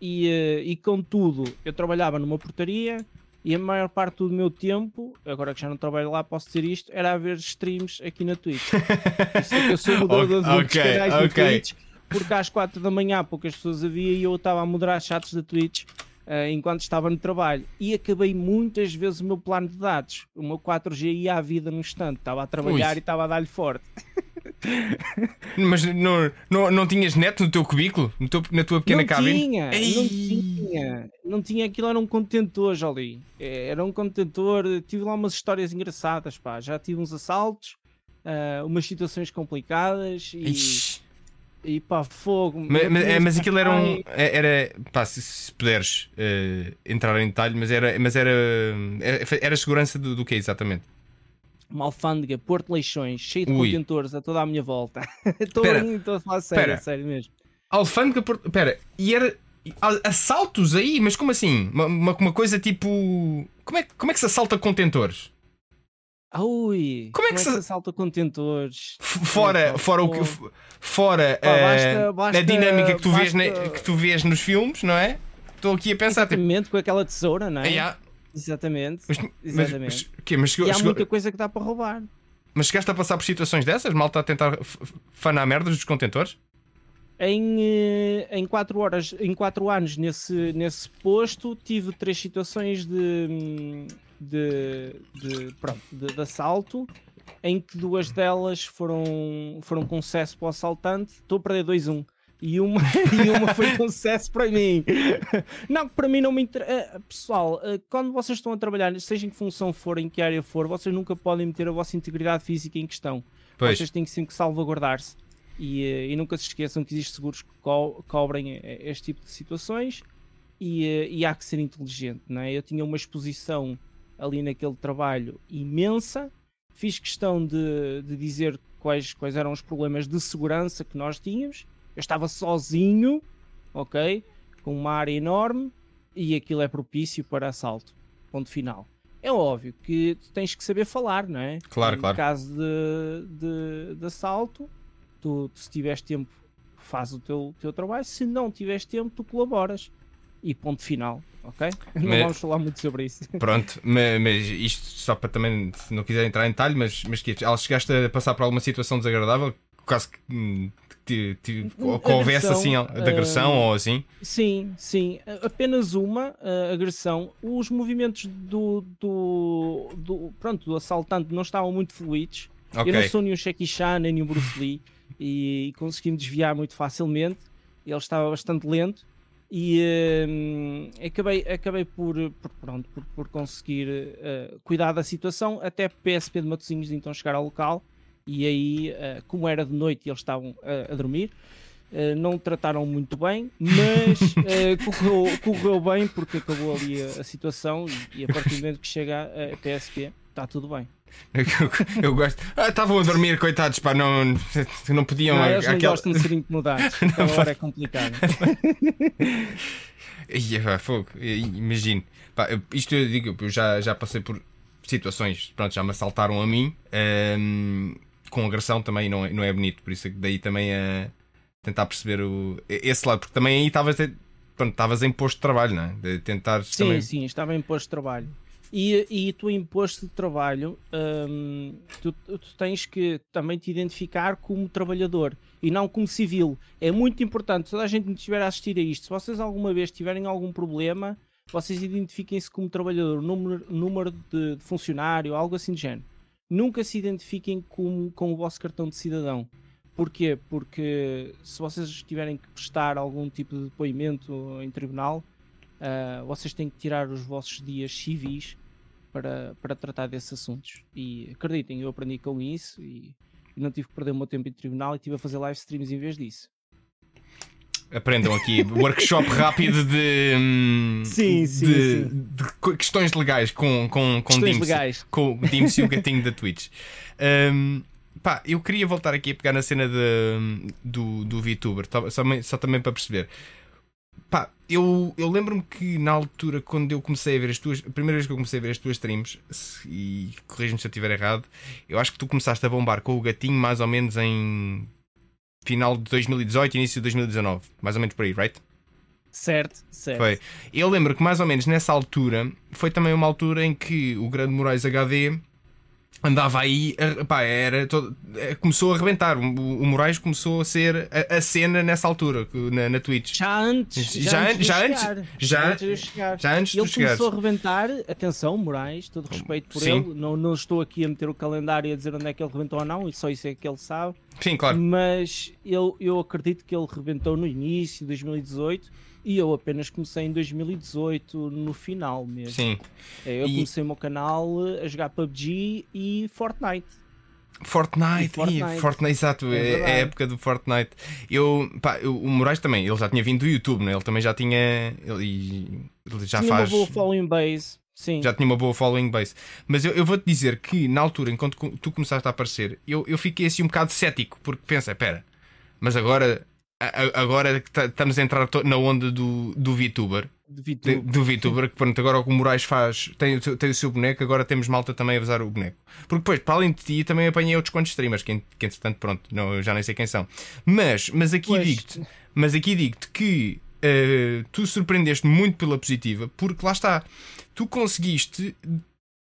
E, eh, e contudo, eu trabalhava numa portaria e a maior parte do meu tempo, agora que já não trabalho lá, posso dizer isto, era a ver streams aqui na Twitch. Isso é que eu sou moderador de muitos Ok, canais na ok. Twitch, porque às 4 da manhã poucas pessoas havia e eu estava a moderar chats da Twitch eh, enquanto estava no trabalho. E acabei muitas vezes o meu plano de dados. O meu 4G ia à vida num instante. Estava a trabalhar Ui. e estava a dar-lhe forte. Mas não, não, não tinhas neto no teu cubículo? No teu- na tua pequena não cabine? tinha, não tinha, não tinha, aquilo era um contentor, Jolie. É, Era um contentor, tive lá umas histórias engraçadas, pá. Já tive uns assaltos, ah, umas situações complicadas e, Ixi. E pá, fogo. Mas, mas, é, mas aquilo era um. pai- Era. Pá, se, se puderes eh, entrar em detalhe, mas era. Mas era. Era, segurança do, do que exatamente? Uma alfândega, Porto Leixões, cheio de Ui. contentores a toda a minha volta. Estou Pera. a- estou a falar sério, Pera. sério mesmo. Alfândega Porto. Pera, e era. Assaltos aí? Mas como assim? Uma, uma, uma coisa tipo. Como é, como é que se assalta contentores? Ui, Como é que se- assalta contentores? Fora, fora o que. Fora Pá, eh, basta- basta- a dinâmica que tu, vês na- basta- que tu vês nos filmes, não é? Estou aqui a pensar. Tipo, Exatamente, com aquela tesoura, não é? ah, já, Exatamente. mas, mas, Exatamente. mas, quê? Mas E chegou- há chegou- muita coisa que dá para roubar. mas chegaste a passar por situações dessas? Malta a tentar fanar merdas dos contentores? Em, eh, em quatro horas, em quatro anos nesse, nesse posto, tive três situações de, hum, de, de, pronto, de, de assalto, em que duas delas foram, foram com sucesso para o assaltante. Estou a perder 2-1. E uma, e uma foi com sucesso para mim. Não, para mim não me interessa. Pessoal, eh, quando vocês estão a trabalhar, seja em que função for, em que área for, vocês nunca podem meter a vossa integridade física em questão. Pois. Vocês têm que sempre salvaguardar-se. E, eh, e nunca se esqueçam que existem seguros que co cobrem eh, este tipo de situações e, eh, e há que ser inteligente. Não é? Eu tinha uma exposição ali naquele trabalho imensa, fiz questão de, de dizer quais, quais eram os problemas de segurança que nós tínhamos. Eu estava sozinho, ok? Com uma área enorme e aquilo é propício para assalto. Ponto final. É óbvio que tu tens que saber falar, não é? Claro, claro. caso de, de, de assalto, tu, se tiveres tempo, faz o teu, teu trabalho. Se não tiveres tempo, tu colaboras. E ponto final, ok? Não Mas- vamos falar muito sobre isso. Pronto, ma- mas, isto só para também, se não quiser entrar em detalhe, mas, mas que, ela chegaste a passar por alguma situação desagradável, quase que, hum, que houvesse assim de agressão uh, ou assim? Sim, sim. Apenas uma uh, agressão. Os movimentos do, do, do, pronto, do assaltante não estavam muito fluidos. Okay. Eu não sou nenhum Jackie Chan nem um Bruce Lee e, e consegui-me desviar muito facilmente. Ele estava bastante lento e uh, acabei, acabei por, por, pronto, por, por conseguir uh, cuidar da situação. Até PSP de Matosinhos então chegar ao local. E aí, uh, como era de noite e eles estavam a dormir, não trataram muito bem, mas correu, correu bem porque acabou ali a, a situação. E, e, a partir do momento que chega a, a PSP está tudo bem. Eu, eu gosto. Ah, estavam a dormir, coitados, pá, não, não podiam. Não, eles não aquela... gostam de ser incomodados. Então agora é complicado. Ia, fogo, imagino. Pá, isto eu digo, eu já, já passei por situações, pronto, já me assaltaram a mim. Um, com agressão também não é, não é bonito, por isso daí também a tentar perceber o, esse lado, porque também aí estavas estavas em posto de trabalho, não é? De tentar sim, também... sim, estava em posto de trabalho. E, e tu em posto de trabalho, hum, tu, tu, tens que também te identificar como trabalhador e não como civil. É muito importante, toda a gente que estiver a assistir a isto, se vocês alguma vez tiverem algum problema, vocês identifiquem-se como trabalhador, número, número de, de, funcionário, algo assim de género. Nunca se identifiquem com, com o vosso cartão de cidadão. Porquê? Porque se vocês tiverem que prestar algum tipo de depoimento em tribunal, uh, vocês têm que tirar os vossos dias civis para, para tratar desses assuntos. E acreditem, eu aprendi com isso e, e não tive que perder o meu tempo em tribunal e estive a fazer live streams em vez disso. Aprendam aqui, workshop rápido de, hum, sim, sim, de, sim. de, questões legais com, com, com Dims, legais. com o Dims e o gatinho da Twitch. Um, pá, eu queria voltar aqui a pegar na cena de, do, do VTuber, só, só também para perceber. Pá, eu, eu lembro-me que na altura, quando eu comecei a ver as tuas. A primeira vez que eu comecei a ver as tuas streams, e corrijo-me se eu estiver errado, eu acho que tu começaste a bombar com o gatinho mais ou menos em final de 2018, início de 2019. Mais ou menos por aí, right? Certo, certo. Foi. Eu lembro que mais ou menos nessa altura foi também uma altura em que o Grande Moraes HD andava aí, pá, era todo, é, começou a arrebentar. O, o Moraes começou a ser a, a cena nessa altura na, na Twitch. Já antes, já, já, já antes, já, antes de chegar. Já antes ele começou a arrebentar. Atenção, Moraes, todo respeito por Sim. ele. Não, não estou aqui a meter o calendário e a dizer onde é que ele rebentou ou não, e só isso é que ele sabe. Sim, claro. Mas eu, eu acredito que ele rebentou no início de 2018 e eu apenas comecei em 2018, no final mesmo. Sim. É, eu e... comecei o meu canal a jogar PUBG e Fortnite. Fortnite, e Fortnite. Fortnite, exato, é, é, a época do Fortnite. Eu, pá, eu, o Moraes também, ele já tinha vindo do YouTube, né? ele também já tinha. Ele, ele já tinha faz. uma boa following base, sim. Já tinha uma boa following base. Mas eu, eu vou-te dizer que na altura, enquanto tu começaste a aparecer, eu, eu fiquei assim um bocado cético, porque pensa, espera, mas agora agora que tá, estamos a entrar na onda do, do VTuber. Do VTuber. Do VTuber, que pronto, agora o que o Moraes faz tem, tem o seu boneco, agora temos malta também a usar o boneco. Porque depois, para além de ti, também apanhei outros quantos streamers, que, que entretanto, pronto, não, eu já nem sei quem são. Mas, mas aqui digo-te, mas aqui digo-te que uh, tu surpreendeste muito pela positiva, porque lá está, tu conseguiste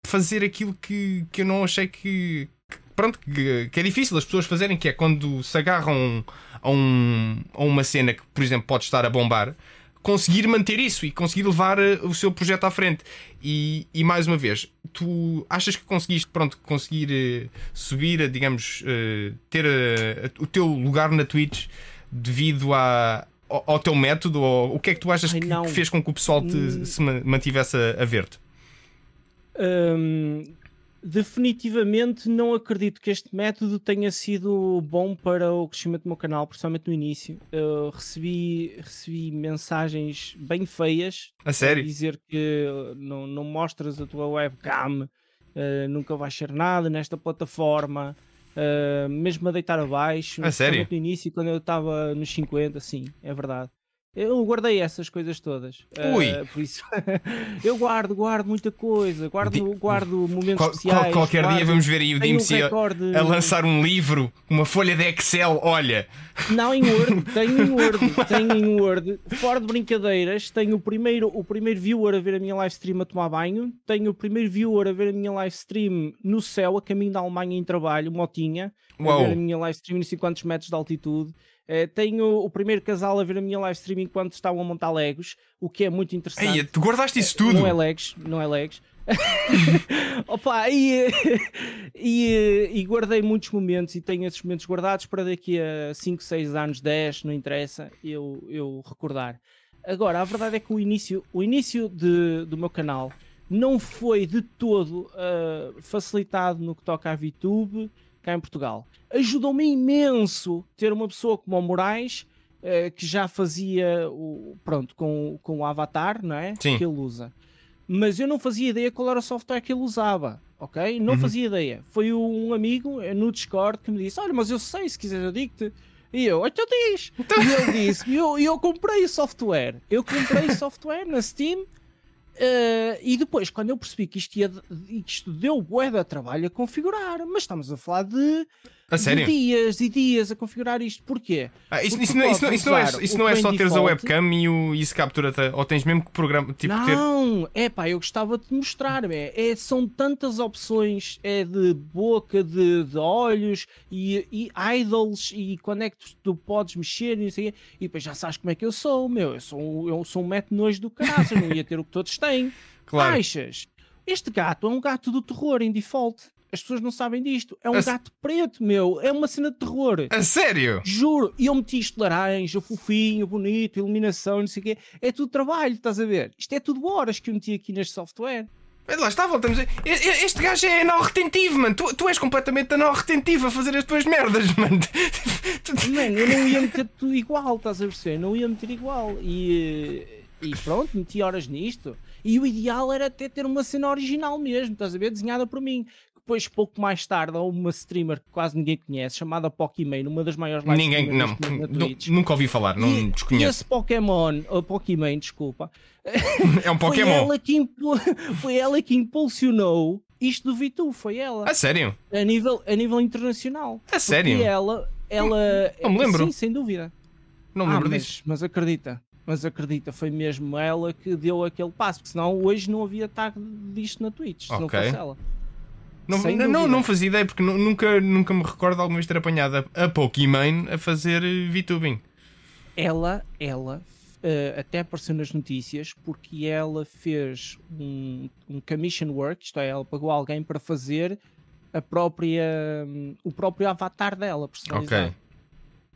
fazer aquilo que, que eu não achei que, pronto, que, que, é difícil as pessoas fazerem, que é quando se agarram a, um, a uma cena que, por exemplo, pode estar a bombar, conseguir manter isso e conseguir levar eh, o seu projeto à frente. E, e mais uma vez, tu achas que conseguiste, pronto, conseguir uh, subir, digamos, uh, ter o teu lugar na Twitch devido a, ao, ao teu método? Ou o que é que tu achas Ai, que, que, fez com que o pessoal te, hum. se mantivesse a, a ver-te? Um Definitivamente não acredito que este método tenha sido bom para o crescimento do meu canal, principalmente no início. Eu recebi, recebi mensagens bem feias a sério? dizer que não, não mostras a tua webcam, uh, nunca vais ser nada nesta plataforma, uh, mesmo a deitar abaixo. A sério? No início, quando eu estava nos 50, sim, é verdade. Eu guardei essas coisas todas. Ui. Uh, por isso, eu guardo, guardo muita coisa, guardo, guardo momentos qual, especiais. Qual, qualquer guardo, dia vamos ver aí o DMC um a, lançar um livro, uma folha de Excel. Olha, não em Word, tenho em Word, tenho em Word. Fora de brincadeiras, tenho o primeiro, o primeiro viewer a ver a minha live stream a tomar banho, tenho o primeiro viewer a ver a minha live stream no céu, a caminho da Alemanha em trabalho, motinha, a ver a minha live stream em 50 metros de altitude Eh, tenho o primeiro casal a ver a minha live stream enquanto estavam a montar Legos, o que é muito interessante. Ei, tu guardaste isso tudo? Não é Legos, não é Legos. Opa, e, e, e, guardei muitos momentos e tenho esses momentos guardados para daqui a 5, 6 anos, 10, não interessa, eu, eu recordar. Agora, a verdade é que o início, o início de, do meu canal não foi de todo uh, facilitado no que toca à VTube cá em Portugal. Ajudou-me imenso ter uma pessoa como o Moraes uh, que já fazia o, pronto, com, com o avatar, não é? Sim. Que ele usa mas eu não fazia ideia qual era o software que ele usava, ok? Não uhum. fazia ideia. Foi um amigo eh, no Discord que me disse: Olha, mas eu sei, se quiseres eu digo-te. E eu, então diz. Então... E ele disse: e eu, eu comprei software. Eu comprei software na Steam. Uh, e depois, quando eu percebi que isto, ia, isto deu bué de trabalho a configurar, mas estamos a falar de a sério? Dias e dias a configurar isto. Porquê? Ah, isso, isso, não, isso, não, isso, não, é, isso não é só teres a webcam e o, isso captura-te, ou tens mesmo que programa. Tipo, não, ter... é pá, eu gostava de te mostrar. É, é, são tantas opções: é de boca, de, de olhos e, e idols, e quando é que tu, tu podes mexer e, assim, e depois já sabes como é que eu sou, meu. Eu sou, eu sou um mete nojo do caraças, não ia ter o que todos têm. Claro. Achas? Este gato é um gato do terror em default. As pessoas não sabem disto. É um a gato preto, meu. É uma cena de terror. A sério? Juro. E eu meti isto laranja, fofinho, bonito, iluminação, não sei o quê. É tudo trabalho, estás a ver? Isto é tudo horas que eu meti aqui neste software. Lá está, voltamos a... Este gajo é não retentivo, mano. Tu, tu és completamente não retentivo a fazer as tuas merdas, mano. Mano, eu não ia meter tudo igual, estás a perceber? Não ia meter igual. E, e pronto, meti horas nisto. E o ideal era até ter uma cena original mesmo, estás a ver? Desenhada por mim. Depois, pouco mais tarde, há uma streamer que quase ninguém conhece, chamada Pokimane, uma das maiores lives Ninguém, não, nunca ouvi falar, não e, desconheço. Esse Pokémon, ou Pokimane, desculpa, é um Pokémon. Foi ela, que foi ela que impulsionou isto do Vitu, foi ela. A sério? A nível, a nível internacional. A sério? E ela, ela. Não, não me lembro. Sim, sem dúvida. Não me lembro ah, mas, disso. Mas acredita, mas acredita, foi mesmo ela que deu aquele passo, porque senão hoje não havia tag disto na Twitch, se okay. não fosse ela. Não, não, não, fazia ideia, porque nunca, nunca me recordo alguma vez ter apanhado a Pokémon a fazer eh, VTubing. Ela, ela uh, até apareceu nas notícias porque ela fez um, um commission work, isto é, ela pagou alguém para fazer a própria, um, o próprio avatar dela personalizado. Ok.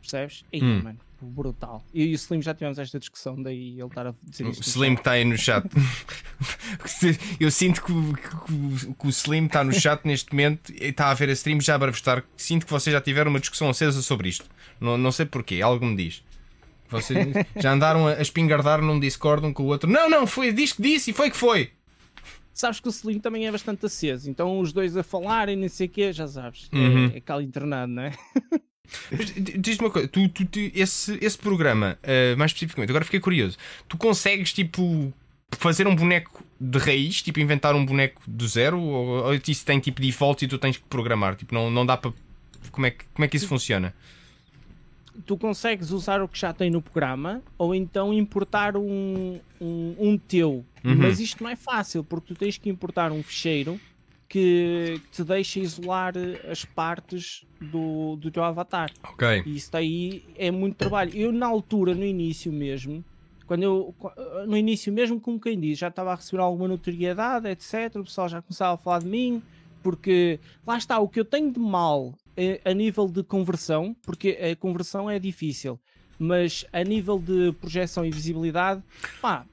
Percebes? Eita, hum. mano, brutal. E, e o Slim já tivemos esta discussão, daí ele estar a dizer isto. O Slim está aí no chat. Eu sinto que, que, que, o Slim está no chat neste momento e está a ver a stream já para estar. Sinto que vocês já tiveram uma discussão acesa sobre isto. Não, não sei porquê, algo me diz. Vocês já andaram a, a espingardar num Discord um com o outro. Não, não, foi, diz que disse e foi que foi. Sabes que o Slim também é bastante aceso, então os dois a falarem, nem sei o quê, já sabes. É, uhum. É, é calo internado, não é? Diz-me uma coisa, tu, tu, tu, esse, esse programa, uh, mais especificamente, agora fiquei curioso. Tu consegues, tipo, fazer um boneco de raiz, tipo, inventar um boneco do zero? Ou, ou isso tem tipo default e tu tens que programar? Tipo, não, não dá para. Como é, que, como é que isso funciona? Tu consegues usar o que já tem no programa ou então importar um, um, um teu. Uhum. Mas isto não é fácil porque tu tens que importar um ficheiro que te deixa isolar as partes do, do teu avatar. Ok. E isso daí é muito trabalho. Eu, na altura, no início mesmo, quando eu, no início mesmo, como quem diz, já estava a receber alguma notoriedade, etc. O pessoal já começava a falar de mim, porque lá está, o que eu tenho de mal é, a nível de conversão, porque a conversão é difícil, mas a nível de projeção e visibilidade, pá,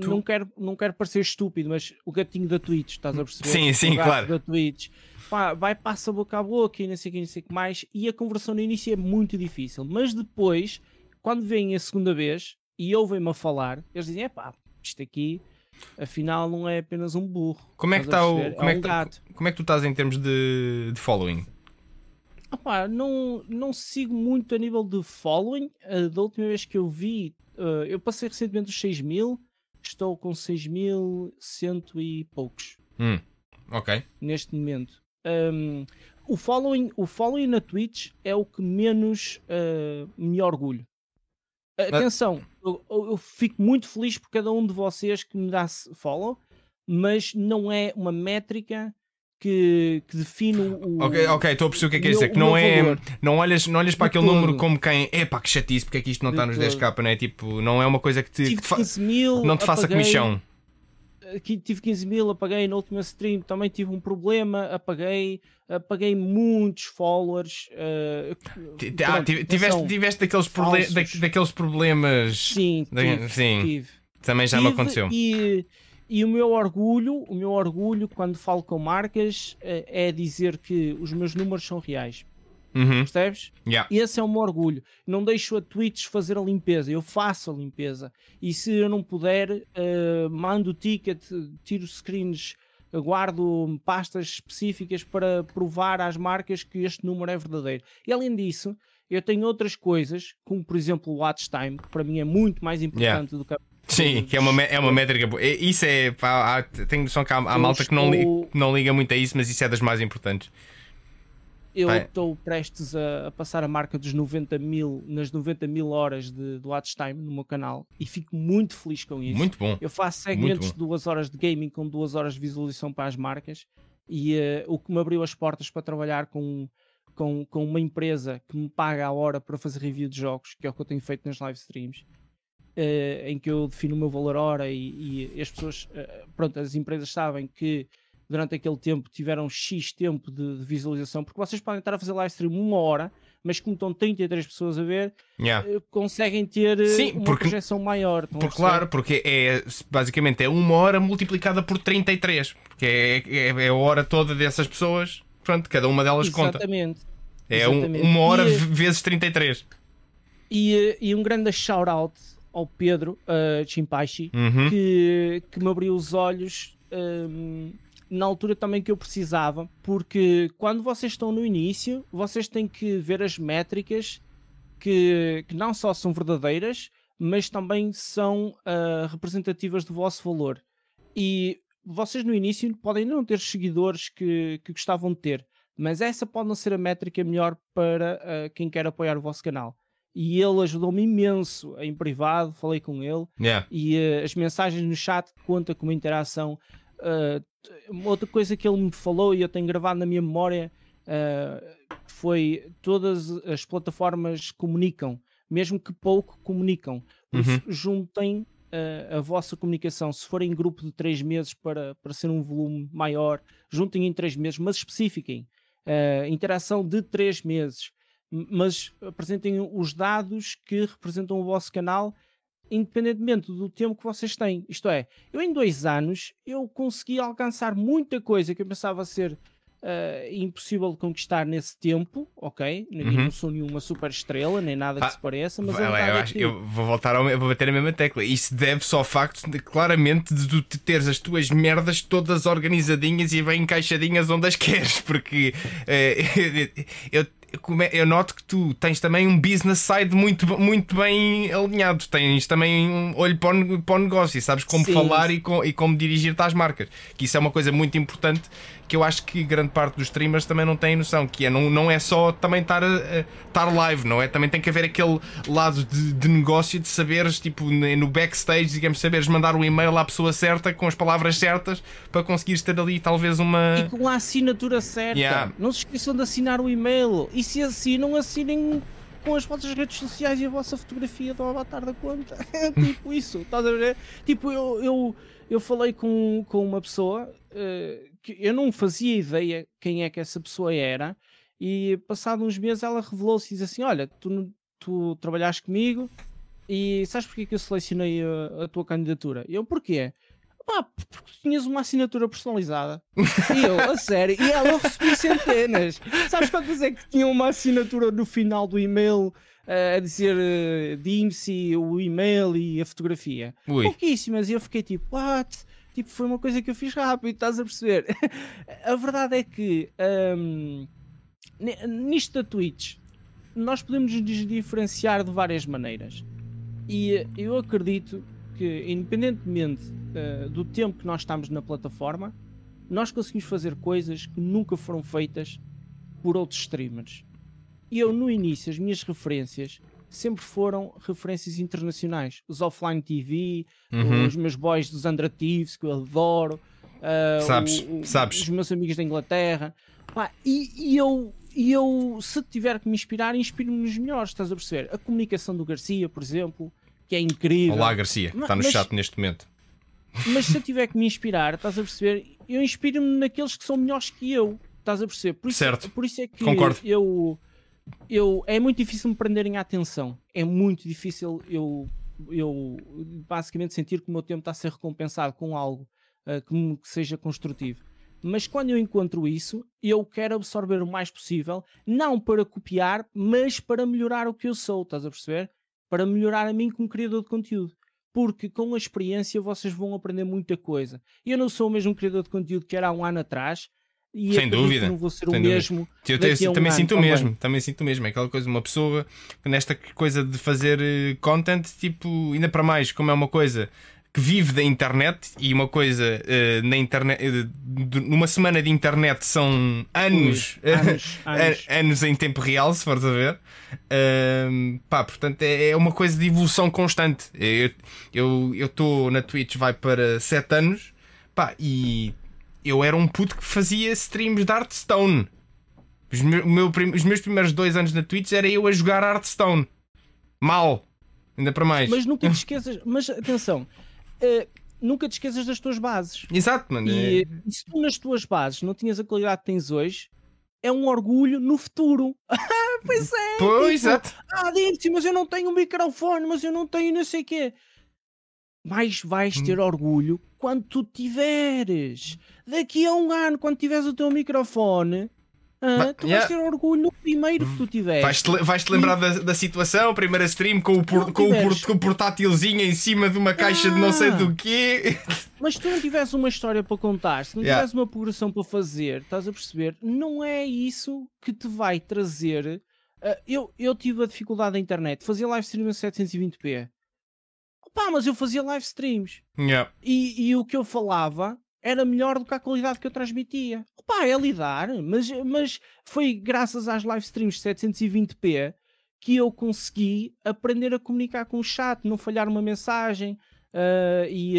Tu... Não, quero, não quero parecer estúpido, mas o gatinho da Twitch, estás a perceber? Sim, sim, o claro. da Twitch. Pá, vai, passa boca a boca e não sei o que, não sei o que mais. E a conversão no início é muito difícil. Mas depois, quando vêm a segunda vez e ouvem-me a falar, eles dizem: é pá, isto aqui afinal não é apenas um burro. Como é que está o. Como é, é um gato. Como é que tu estás em termos de, de following? Opa, não, não sigo muito a nível de following. Uh, da última vez que eu vi, uh, eu passei recentemente os 6 mil estou com 6.100 e poucos. Hum, ok. Neste momento. Um, o, following, o following na Twitch é o que menos uh, me orgulho. Atenção, eu, eu, fico muito feliz por cada um de vocês que me dá follow, mas não é uma métrica que, que define o. Ok, ok, estou a perceber o que é que é. É que não é. valor. Não olhas, não olhas para De aquele número todo. como quem. Epá, que chatice, porque é que isto não De está nos todo. 10k, não é? Tipo, não é uma coisa que te, Tive que te fa- 15 mil. não te faça apaguei, comissão. Aqui tive 15 mil, apaguei na última stream, também tive um problema, apaguei, apaguei muitos followers. ti- Ah, pronto, ti- tiveste, tiveste daqueles, falsos. da- daqueles problemas. Sim, Da- tive, sim. tive. Também já me Tive aconteceu. E, e o meu orgulho, o meu orgulho quando falo com marcas eh, é dizer que os meus números são reais. Uhum. Percebes? Yeah. Esse é o meu orgulho. Não deixo a Twitch fazer a limpeza, eu faço a limpeza. E se eu não puder, eh, mando o ticket, tiro screens, guardo pastas específicas para provar às marcas que este número é verdadeiro. E além disso, eu tenho outras coisas, como por exemplo o watch time, que para mim é muito mais importante do que a Sim, que é uma, é uma métrica boa. Isso é. Pá, há, tenho noção que há, há malta que não, li- não liga muito a isso, mas isso é das mais importantes. Eu Bem. estou prestes a, a passar a marca dos 90 mil, nas 90 mil horas de, de watch time no meu canal e fico muito feliz com isso. Muito bom. Eu faço segmentos de duas horas de gaming com duas horas de visualização para as marcas e eh, o que me abriu as portas para trabalhar com, com, com uma empresa que me paga a hora para fazer review de jogos, que é o que eu tenho feito nas live streams, eh, em que eu defino o meu valor hora e, e as pessoas, eh, pronto, as empresas sabem que durante aquele tempo tiveram X tempo de, de visualização, porque vocês podem estar a fazer live stream uma hora, mas como estão 33 pessoas a ver, Yeah. eh, conseguem ter Sim, uma porque- projeção maior. perceber? claro, porque é basicamente é uma hora multiplicada por 33. Porque é, é, é a hora toda dessas pessoas. Pronto, cada uma delas conta. Exatamente. É um- exatamente. uma hora E, ve- vezes 33. E, e um grande shout-out ao Pedro uh, Chimpachi, Uhum. que, que me abriu os olhos hum, na altura também que eu precisava, porque quando vocês estão no início, vocês têm que ver as métricas que, que não só são verdadeiras, mas também são ah, representativas do vosso valor. E vocês no início podem não ter seguidores que, que gostavam de ter, mas essa pode não ser a métrica melhor para ah, quem quer apoiar o vosso canal. E ele ajudou-me imenso em privado, falei com ele, Yeah. e eh, as mensagens no chat conta como interação. Uh, outra coisa que ele me falou e eu tenho gravado na minha memória uh, foi todas as plataformas comunicam, mesmo que pouco comunicam. Isso, juntem uh, a vossa comunicação. Se for em grupo de três meses para, para ser um volume maior, juntem em três meses, mas especifiquem. Uh, interação de três meses, mas apresentem os dados que representam o vosso canal independentemente do tempo que vocês têm. Isto é, eu em dois anos eu consegui alcançar muita coisa que eu pensava ser ah, impossível de conquistar nesse tempo, ok? Uhum. não sou nenhuma super estrela, nem nada que Ah, se pareça, mas Vai verdade eu, é acho- que eu vou voltar ao, eu vou bater a mesma tecla. Isso deve-se ao facto de claramente de tu te teres as tuas merdas todas organizadinhas e bem encaixadinhas onde as queres, porque eh, eu, eu noto que tu tens também um business side muito, muito bem alinhado, tens também um olho para o, para o negócio, e sabes como Sim. falar e, com- e como dirigir-te às marcas. Que isso é uma coisa muito importante que eu acho que grande parte dos streamers também não tem noção, que é não, não é só também estar, estar live, não é? Também tem que haver aquele lado de, de negócio de saberes, tipo, no backstage, digamos, saberes mandar o e-mail à pessoa certa com as palavras certas para conseguires ter ali talvez uma. e com a assinatura certa. Yeah. Não se esqueçam de assinar o e-mail. Se assinam, assinem com as vossas redes sociais e a vossa fotografia do avatar da conta. Tipo isso, estás a ver? Tipo, eu, eu, eu falei com, com uma pessoa eh, que eu não fazia ideia quem é que essa pessoa era. E passado uns meses ela revelou-se e disse assim: Olha, tu, tu trabalhaste comigo e sabes porque que eu selecionei a, a tua candidatura? Eu, porquê? Pá, porque tu tinhas uma assinatura personalizada. E eu, a sério, e ela eu recebi centenas. Sabes quantas é que tinham uma assinatura no final do e-mail eh, a dizer uh, DIMSI, o e-mail e a fotografia? Ui. Pouquíssimas. E eu fiquei tipo, what? Tipo, foi uma coisa que eu fiz rápido, estás a perceber? a verdade é que ni- nisto da Twitch, nós podemos nos diferenciar de várias maneiras. E eu acredito que, independentemente eh, do tempo que nós estamos na plataforma, nós conseguimos fazer coisas que nunca foram feitas por outros streamers. E eu, no início, as minhas referências sempre foram referências internacionais. Os Offline TV, Uhum. os meus boys dos Andrativos, que eu adoro, uh, Sabes, o- o- sabes. os meus amigos da Inglaterra. Pá, e, e eu, e eu, se tiver que me inspirar, inspiro-me nos melhores, estás a perceber? A comunicação do Garcia, por exemplo, que é incrível. Olá, Garcia, está no Mas- chat neste momento. Mas se eu tiver que me inspirar, estás a perceber? Eu inspiro-me naqueles que são melhores que eu. Estás a perceber? Por isso, Certo. Por isso é que Concordo. eu, eu. É muito difícil me prenderem a atenção. É muito difícil eu, eu basicamente sentir que o meu tempo está a ser recompensado com algo ah, que, me- que seja construtivo. Mas quando eu encontro isso, eu quero absorver o mais possível, não para copiar, mas para melhorar o que eu sou, estás a perceber? Para melhorar a mim como criador de conteúdo porque com a experiência vocês vão aprender muita coisa. Eu não sou o mesmo criador de conteúdo que era há um ano atrás e Sem dúvida, não vou ser sem o mesmo. Eu te- um também ano sinto o mesmo, também sinto o mesmo. É aquela coisa, uma pessoa que nesta coisa de fazer eh, content, tipo, ainda para mais, como é uma coisa que vive da internet e uma coisa eh, na internet, eh, de- numa semana de internet são anos, Ui, anos, anos. anos em tempo real, se fores a ver. Ahm, pá, portanto, é, é uma coisa de evolução constante. Eu estou na Twitch, vai para 7 anos, pá, e eu era um puto que fazia streams de Hearthstone. Os, meu prim- os meus primeiros dois anos na Twitch era eu a jogar Hearthstone. Mal. Ainda para mais. Mas nunca te esqueças, mas atenção, eh, nunca te esqueças das tuas bases. Exato, mano. E, é- e se tu nas tuas bases não tinhas a qualidade que tens hoje, é um orgulho no futuro. pois é! Pois, tipo, exato. Ah, Dirce, mas eu não tenho um microfone, mas eu não tenho não sei o quê. Mas vais Hum. ter orgulho quando tu tiveres. Daqui a um ano, quando tiveres o teu microfone, ah, tu yeah. vais ter orgulho no primeiro que tu tiveres. Vais-te le- vais-te lembrar da, da situação, primeira stream com o, por- com, o com o portátilzinho em cima de uma caixa de não sei Ah. do quê. Mas se tu não tivesse uma história para contar, se não Yeah. tivesse uma progressão para fazer, estás a perceber? Não é isso que te vai trazer. ah, eu, eu tive a dificuldade da internet, fazia live stream a 720p. Pá, mas eu fazia live streams. Yeah. e, e o que eu falava era melhor do que a qualidade que eu transmitia. Opa, é lidar, mas, mas foi graças às live streams 720p que eu consegui aprender a comunicar com o chat, não falhar uma mensagem ah, e,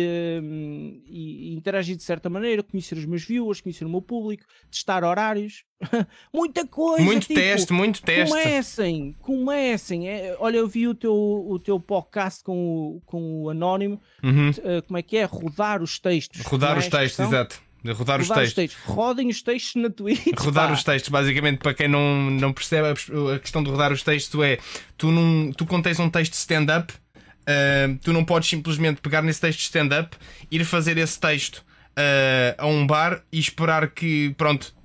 e- interagir de certa maneira, conhecer os meus viewers, conhecer o meu público, testar horários, muita coisa. Muito tipo, teste, muito teste. Comecem, comecem. É, olha, eu vi o teu, o teu podcast com o, com o Anónimo. Uhum. Uh, como é que é? Rodar os textos. Rodar é os a textos, exato. De Rodar, os Rodar textos. Rodem os textos na Twitch. Rodar pá. os textos, basicamente, para quem não, não percebe, a- questão de rodar os textos é tu, não, tu quando tens um texto stand-up, ah, tu não podes simplesmente pegar nesse texto de stand-up, ir fazer esse texto ah, a um bar e esperar que, pronto,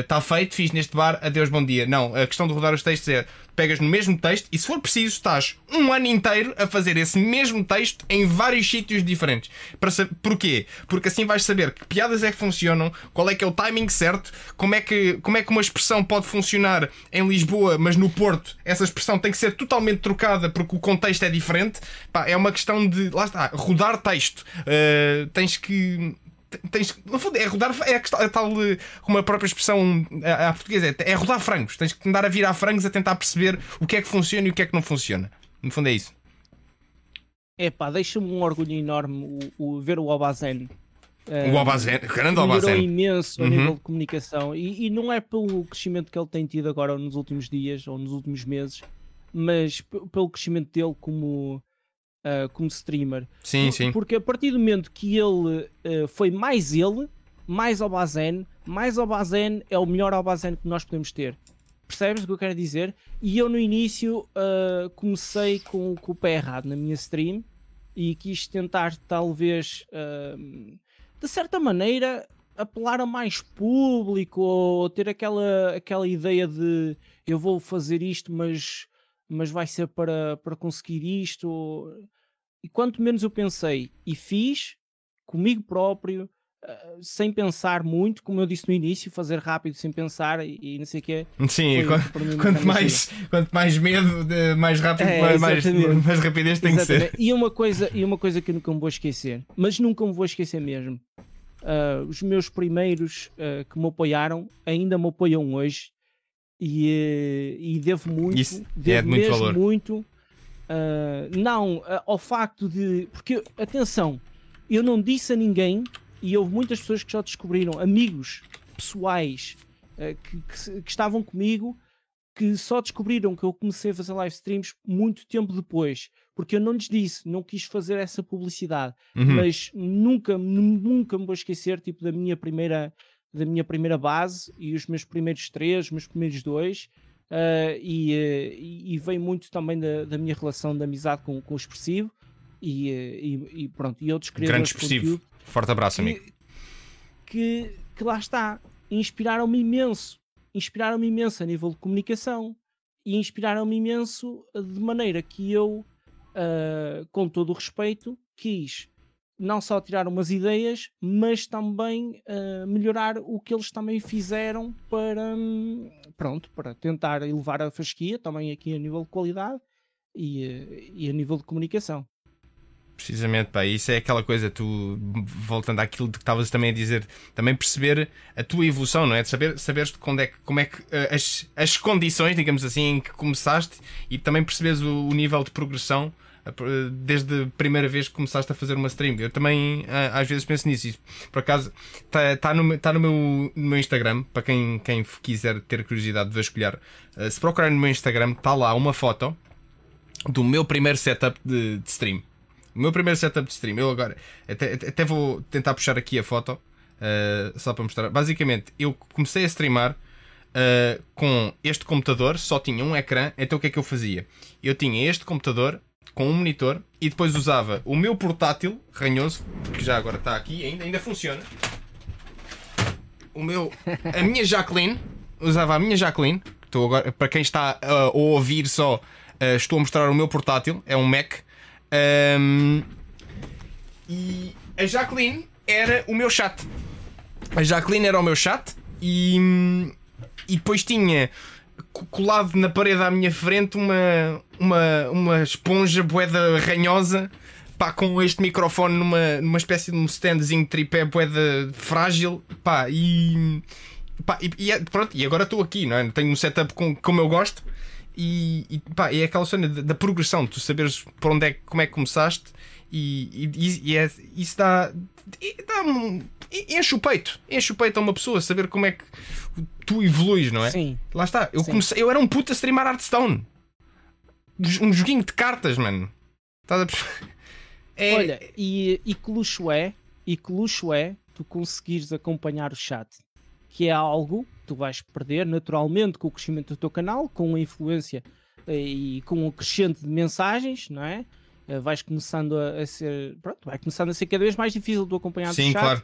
está feito, fiz neste bar, adeus, bom dia. Não, a questão de rodar os textos é pegas no mesmo texto e, se for preciso, estás um ano inteiro a fazer esse mesmo texto em vários sítios diferentes. Para sa- Porquê? Porque assim vais saber que piadas é que funcionam, qual é que é o timing certo, como é que, como é que uma expressão pode funcionar em Lisboa, mas no Porto essa expressão tem que ser totalmente trocada porque o contexto é diferente. Pá, é uma questão de, lá está, rodar texto. Uh, tens que tens, no fundo, é rodar, é a, questão- a tal, eh, como a própria expressão à à portuguesa, é, é rodar frangos. Tens que andar a virar frangos a tentar perceber o que é que funciona e o que é que não funciona. No fundo, é isso. Epá, deixa-me um orgulho enorme o, o ver o Obazen. O Obazen, o grande Obazen. imenso a Uhum. nível de comunicação e, e não é pelo crescimento que ele tem tido agora nos últimos dias ou nos últimos meses, mas pelo crescimento dele como, ah, como streamer. Sim, Por- sim. Porque a partir do momento que ele eh, foi mais ele, mais Obazen, mais Obazen é o melhor Obazen que nós podemos ter. Percebes o que eu quero dizer? E eu no início ah, comecei com, com o pé errado na minha stream e quis tentar talvez ah, de certa maneira apelar a mais público ou ter aquela, aquela ideia de eu vou fazer isto mas, mas vai ser para, para conseguir isto e quanto menos eu pensei e fiz comigo próprio, ah, sem pensar muito, como eu disse no início, fazer rápido sem pensar e, e não sei o quê. Sim, quanto grande mais, quanto mais medo, de- mais rápido, É, mais, exatamente. mais rapidez tem que ser. Exatamente. E uma, coisa, e uma coisa que eu nunca me vou esquecer, mas nunca me vou esquecer mesmo. ah, os meus primeiros ah, que me apoiaram ainda me apoiam hoje e, eh, e devo muito, Isso é devo de muito mesmo valor. muito. ah, não ah, ao facto de. Porque, atenção, eu não disse a ninguém e houve muitas pessoas que já descobriram, amigos pessoais uh, que, que, que, estavam comigo, que só descobriram que eu comecei a fazer live streams muito tempo depois, porque eu não lhes disse, não quis fazer essa publicidade, uhum. mas nunca, nunca me vou esquecer tipo, da minha primeira da minha primeira base e os meus primeiros três, os meus primeiros dois, uh, e, uh, e, veio muito também da, da, minha relação de amizade com, com o Expressivo e, e, e pronto, e outros criadores Grande Expressivo, forte abraço, amigo. Que, que lá está, inspiraram-me imenso, inspiraram-me imenso a nível de comunicação e inspiraram-me imenso de maneira que eu, uh, com todo o respeito, quis não só tirar umas ideias, mas também uh, melhorar o que eles também fizeram para, um, pronto, para tentar elevar a fasquia, também aqui a nível de qualidade e, uh, e a nível de comunicação. Precisamente, pá, isso é aquela coisa, tu voltando àquilo que estavas também a dizer, também perceber a tua evolução, não é? De saber, saberes onde é que, como é que uh, as, as condições, digamos assim, em que começaste e também perceberes o, o nível de progressão desde a primeira vez que começaste a fazer uma stream. Eu também às vezes penso nisso. Por acaso está tá no, tá no, meu, no meu Instagram, para quem, quem quiser ter curiosidade de vasculhar. Eh, se procurar no meu Instagram, está lá uma foto do meu primeiro setup de, de stream. O meu primeiro setup de stream. Eu agora até, até vou tentar puxar aqui a foto uh, só para mostrar. Basicamente, eu comecei a streamar. Uh, com este computador só tinha um ecrã, então o que é que eu fazia? Eu tinha este computador com um monitor e depois usava o meu portátil ranhoso, que já agora está aqui, ainda, ainda funciona. O meu, a minha Jacqueline, usava a minha Jacqueline, estou agora, para quem está uh, a ouvir só, uh, estou a mostrar o meu portátil, é um Mac. Um, e a Jacqueline era o meu chat. A Jacqueline era o meu chat e, e depois tinha colado na parede à minha frente uma, uma, uma esponja boeda ranhosa pá, com este microfone numa, numa espécie de um standzinho tripé boeda frágil pá, e, pá, e, e, é, pronto, e agora estou aqui, não é? tenho um setup com, como eu gosto e, e pá, é aquela cena da, da, progressão, tu saberes por onde é, como é que começaste e, e, e é, isso dá, dá um, enche o peito, enche o peito a uma pessoa saber como é que tu evoluís, não é? Sim. Lá está, eu Sim. comecei, eu era um puto a streamar Hearthstone. Um joguinho de cartas, mano. Estás a é... Olha, e, e que luxo é, e que luxo é tu conseguires acompanhar o chat, que é algo que tu vais perder naturalmente com o crescimento do teu canal, com a influência eh, e com o crescente de mensagens, não é? Eh, vais começando a, a, ser, pronto, vai começando a ser cada vez mais difícil tu acompanhar Sim, o chat. Claro.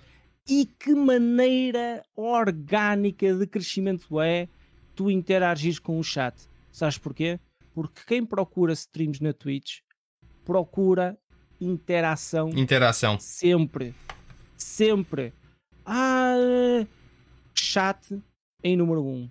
E que maneira orgânica de crescimento é tu interagir com o chat. Sabes porquê? Porque quem procura streams na Twitch procura interação. Interação. Sempre. Sempre. Ah, chat em número 1. Um.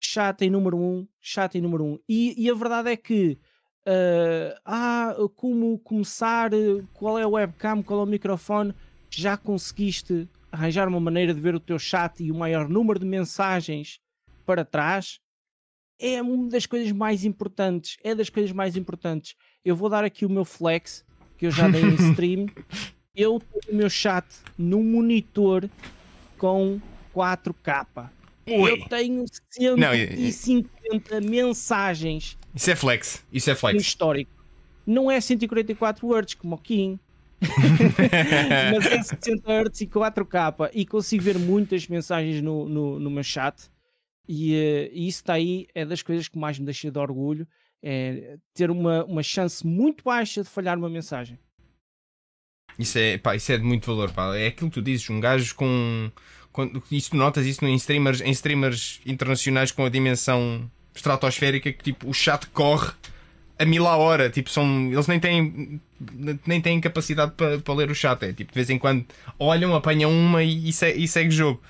Chat em número 1. Um, chat em número 1. Um. E, e a verdade é que uh, ah, como começar, qual é o webcam, qual é o microfone, já conseguiste arranjar uma maneira de ver o teu chat e o maior número de mensagens para trás, é uma das coisas mais importantes. É das coisas mais importantes. Eu vou dar aqui o meu flex, que eu já dei em stream. Eu tenho o meu chat num monitor com 4K. Ui. Eu tenho 150 Não, mensagens. Isso é flex. Isso é flex. Histórico. Não é 144 words como o King. mas é 60 Hz e 4K e consigo ver muitas mensagens no, no, no meu chat e, uh, e isso está aí é das coisas que mais me deixa de orgulho é ter uma, uma chance muito baixa de falhar uma mensagem isso é, pá, isso é de muito valor pá. é aquilo que tu dizes, um gajo com, com isso notas isso em streamers, em streamers internacionais com a dimensão estratosférica que tipo o chat corre a mil a hora. Tipo, são, eles nem têm, nem têm capacidade para, para ler o chat. É tipo, de vez em quando olham, apanham uma e, e, segue, e segue o jogo.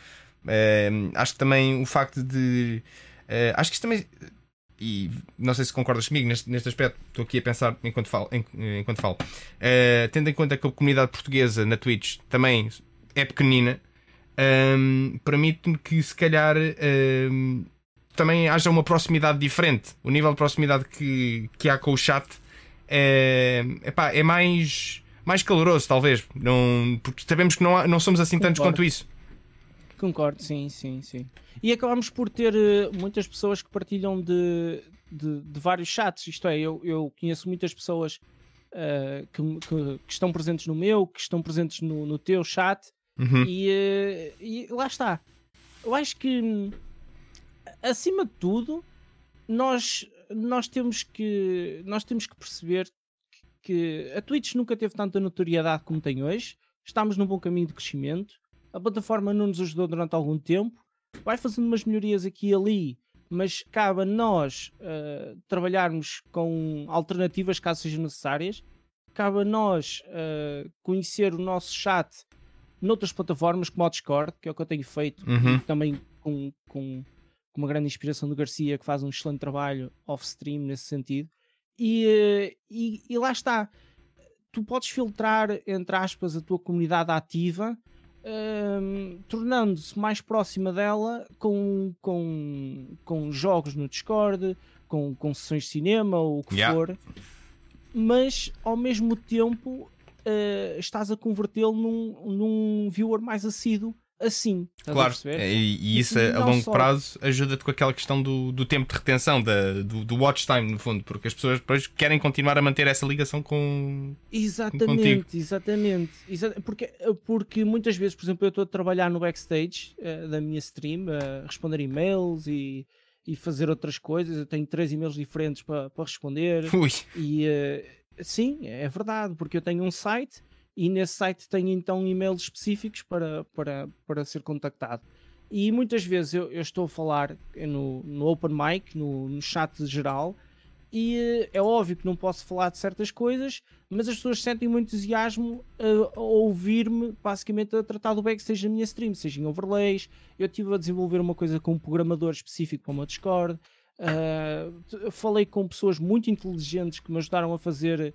Uh, acho que também o facto de. Uh, acho que isto também. E não sei se concordas comigo neste, neste aspecto, estou aqui a pensar enquanto falo. Enquanto falo. Uh, tendo em conta que a comunidade portuguesa na Twitch também é pequenina, um, permite-me que se calhar um, também haja uma proximidade diferente. O nível de proximidade que, que há com o chat é, epá, é mais. mais caloroso, talvez. Não, porque sabemos que não, não somos assim tantos Concordo. quanto isso. Concordo, sim, sim, sim. E acabamos por ter eh, muitas pessoas que partilham de, de, de vários chats. Isto é, eu, eu conheço muitas pessoas eh, que, que- que estão presentes no meu, que estão presentes no, no teu chat, Uhum. e, eh, e lá está. Eu acho que, acima de tudo, nós, nós, temos, que, nós temos que perceber que a Twitch nunca teve tanta notoriedade como tem hoje. Estamos num bom caminho de crescimento. A plataforma não nos ajudou durante algum tempo. Vai fazendo umas melhorias aqui e ali, mas cabe a nós eh, trabalharmos com alternativas caso sejam necessárias. Cabe a nós eh, conhecer o nosso chat noutras plataformas como o Discord, que é o que eu tenho feito, Uhum. também com, com, com uma grande inspiração do Garcia, que faz um excelente trabalho off-stream nesse sentido. E, eh, e, e lá está. Tu podes filtrar, entre aspas, a tua comunidade ativa, hum, tornando-se mais próxima dela com, com, com jogos no Discord, com, com sessões de cinema ou o que Yeah. for, mas ao mesmo tempo eh, estás a convertê-lo num, num viewer mais assíduo assim. Claro, perceber? e, e isso E a longo só- prazo ajuda-te com aquela questão do, do tempo de retenção, da, do, do watch time, no fundo, porque as pessoas depois querem continuar a manter essa ligação com. Exatamente, exatamente. Exa- porque, porque muitas vezes, por exemplo, eu estou a trabalhar no backstage eh, da minha stream, a responder e-mails e, e fazer outras coisas. Eu tenho três e-mails diferentes para para responder. Ui, E eh, sim, é verdade, porque eu tenho um site e nesse site tenho então e-mails específicos para, para, para ser contactado. E muitas vezes eu, eu estou a falar no, no open mic, no, no chat geral, e eh, é óbvio que não posso falar de certas coisas, mas as pessoas sentem muito entusiasmo a, a ouvir-me basicamente a tratar do backstage da minha stream, seja em overlays. Eu estive a desenvolver uma coisa com um programador específico para o meu Discord. Uh, falei com pessoas muito inteligentes que me ajudaram a fazer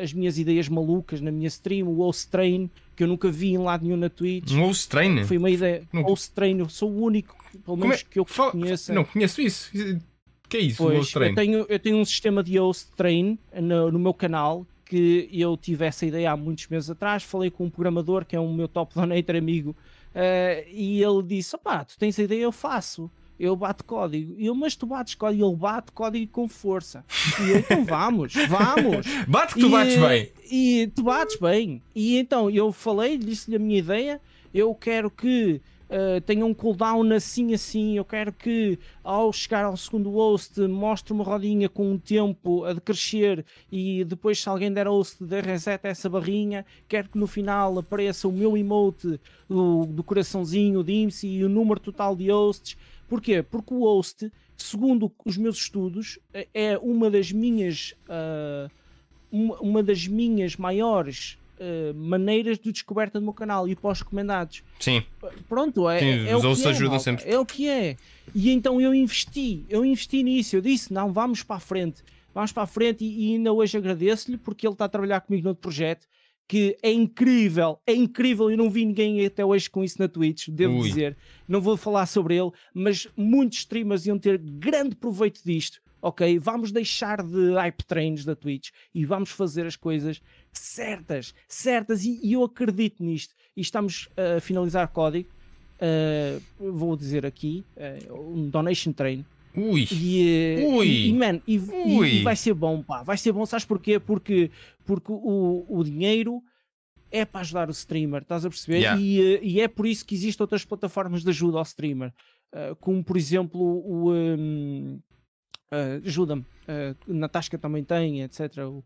as minhas ideias malucas na minha stream, o Host Train, que eu nunca vi em lado nenhum na Twitch. um host train? Foi uma ideia. Não- Host Train, eu sou o único, pelo menos é- que eu Fala- conheço. Não conheço isso. O que é isso, o Pois, host train? eu tenho, eu tenho um sistema de host train no, no meu canal que eu tive essa ideia há muitos meses atrás. Falei com um programador que é um meu top donator amigo eh, e ele disse: opá, tu tens a ideia, eu faço. Eu bato código. E eu, mas tu bates código, ele bate código com força. E eu, então vamos, vamos. Bate que tu E, bates bem. E tu bates bem. E então eu falei, disse-lhe a minha ideia. Eu quero que eh, tenha um cooldown assim, assim. Eu quero que ao chegar ao segundo host mostre uma rodinha com um tempo a decrescer. E depois, se alguém der host, dê reset essa barrinha. Quero que no final apareça o meu emote do, do coraçãozinho, de IMSI e o número total de hosts. Porquê? Porque o host, segundo os meus estudos, é- é uma das minhas. ah, uma, uma das minhas maiores ah, maneiras de descoberta do meu canal e pós-recomendados. Sim. Pronto, é, Sim, é os o hosts que é, ajudam malta, sempre. É o que é. E então eu investi, eu investi nisso, eu disse, não, vamos para a frente, vamos para a frente e, e ainda hoje agradeço-lhe porque ele está a trabalhar comigo no projeto que é incrível, é incrível, eu não vi ninguém até hoje com isso na Twitch, devo Ui. dizer, não vou falar sobre ele, mas muitos streamers iam ter grande proveito disto, ok? Vamos deixar de hype trains da Twitch e vamos fazer as coisas certas, certas, e, e eu acredito nisto, e estamos a finalizar código, uh, vou dizer aqui, uh, um donation train, Ui. e, eh, Ui. e, e, man, e, e- Ui. e vai ser bom, pá, vai ser bom, sabes porquê? Porque, porque o, o dinheiro é para ajudar o streamer, estás a perceber? Yeah. E, eh, e é por isso que existem outras plataformas de ajuda ao streamer, eh, como por exemplo o. hum, eh, Ajuda-me, eh, na Tasca também tem, etc. O,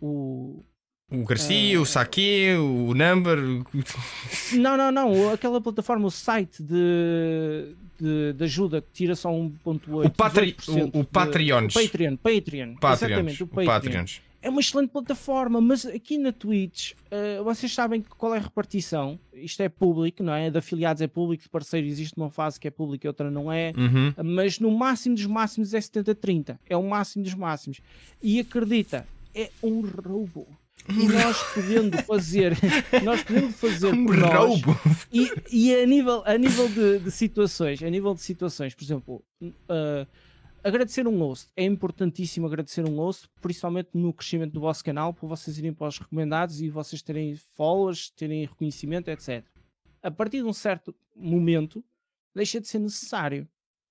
o- O Garcia, Ah. o Saque, o Number. o- Não, não, não, aquela plataforma, o site de, de, de ajuda que tira só 1.8%. O Patri- 18% o- o de- Patreons. O Patreon, Patreon. Patreons. Exatamente, o O Patreon. Patreons. É uma excelente plataforma, mas aqui na Twitch, eh, vocês sabem qual é a repartição. Isto é público, não é? De afiliados é público, de parceiro existe uma fase que é pública e outra não é. Uhum. Mas no máximo dos máximos é 70-30. É o máximo dos máximos. E acredita, é um roubo. E nós podendo fazer, nós podendo fazer Um por nós, roubo. e, e a nível, a nível de, de situações, a nível de situações, por exemplo, uh, agradecer um host. É importantíssimo agradecer um host, principalmente no crescimento do vosso canal, para vocês irem para os recomendados e vocês terem followers, terem reconhecimento, etc. A partir de um certo momento, deixa de ser necessário.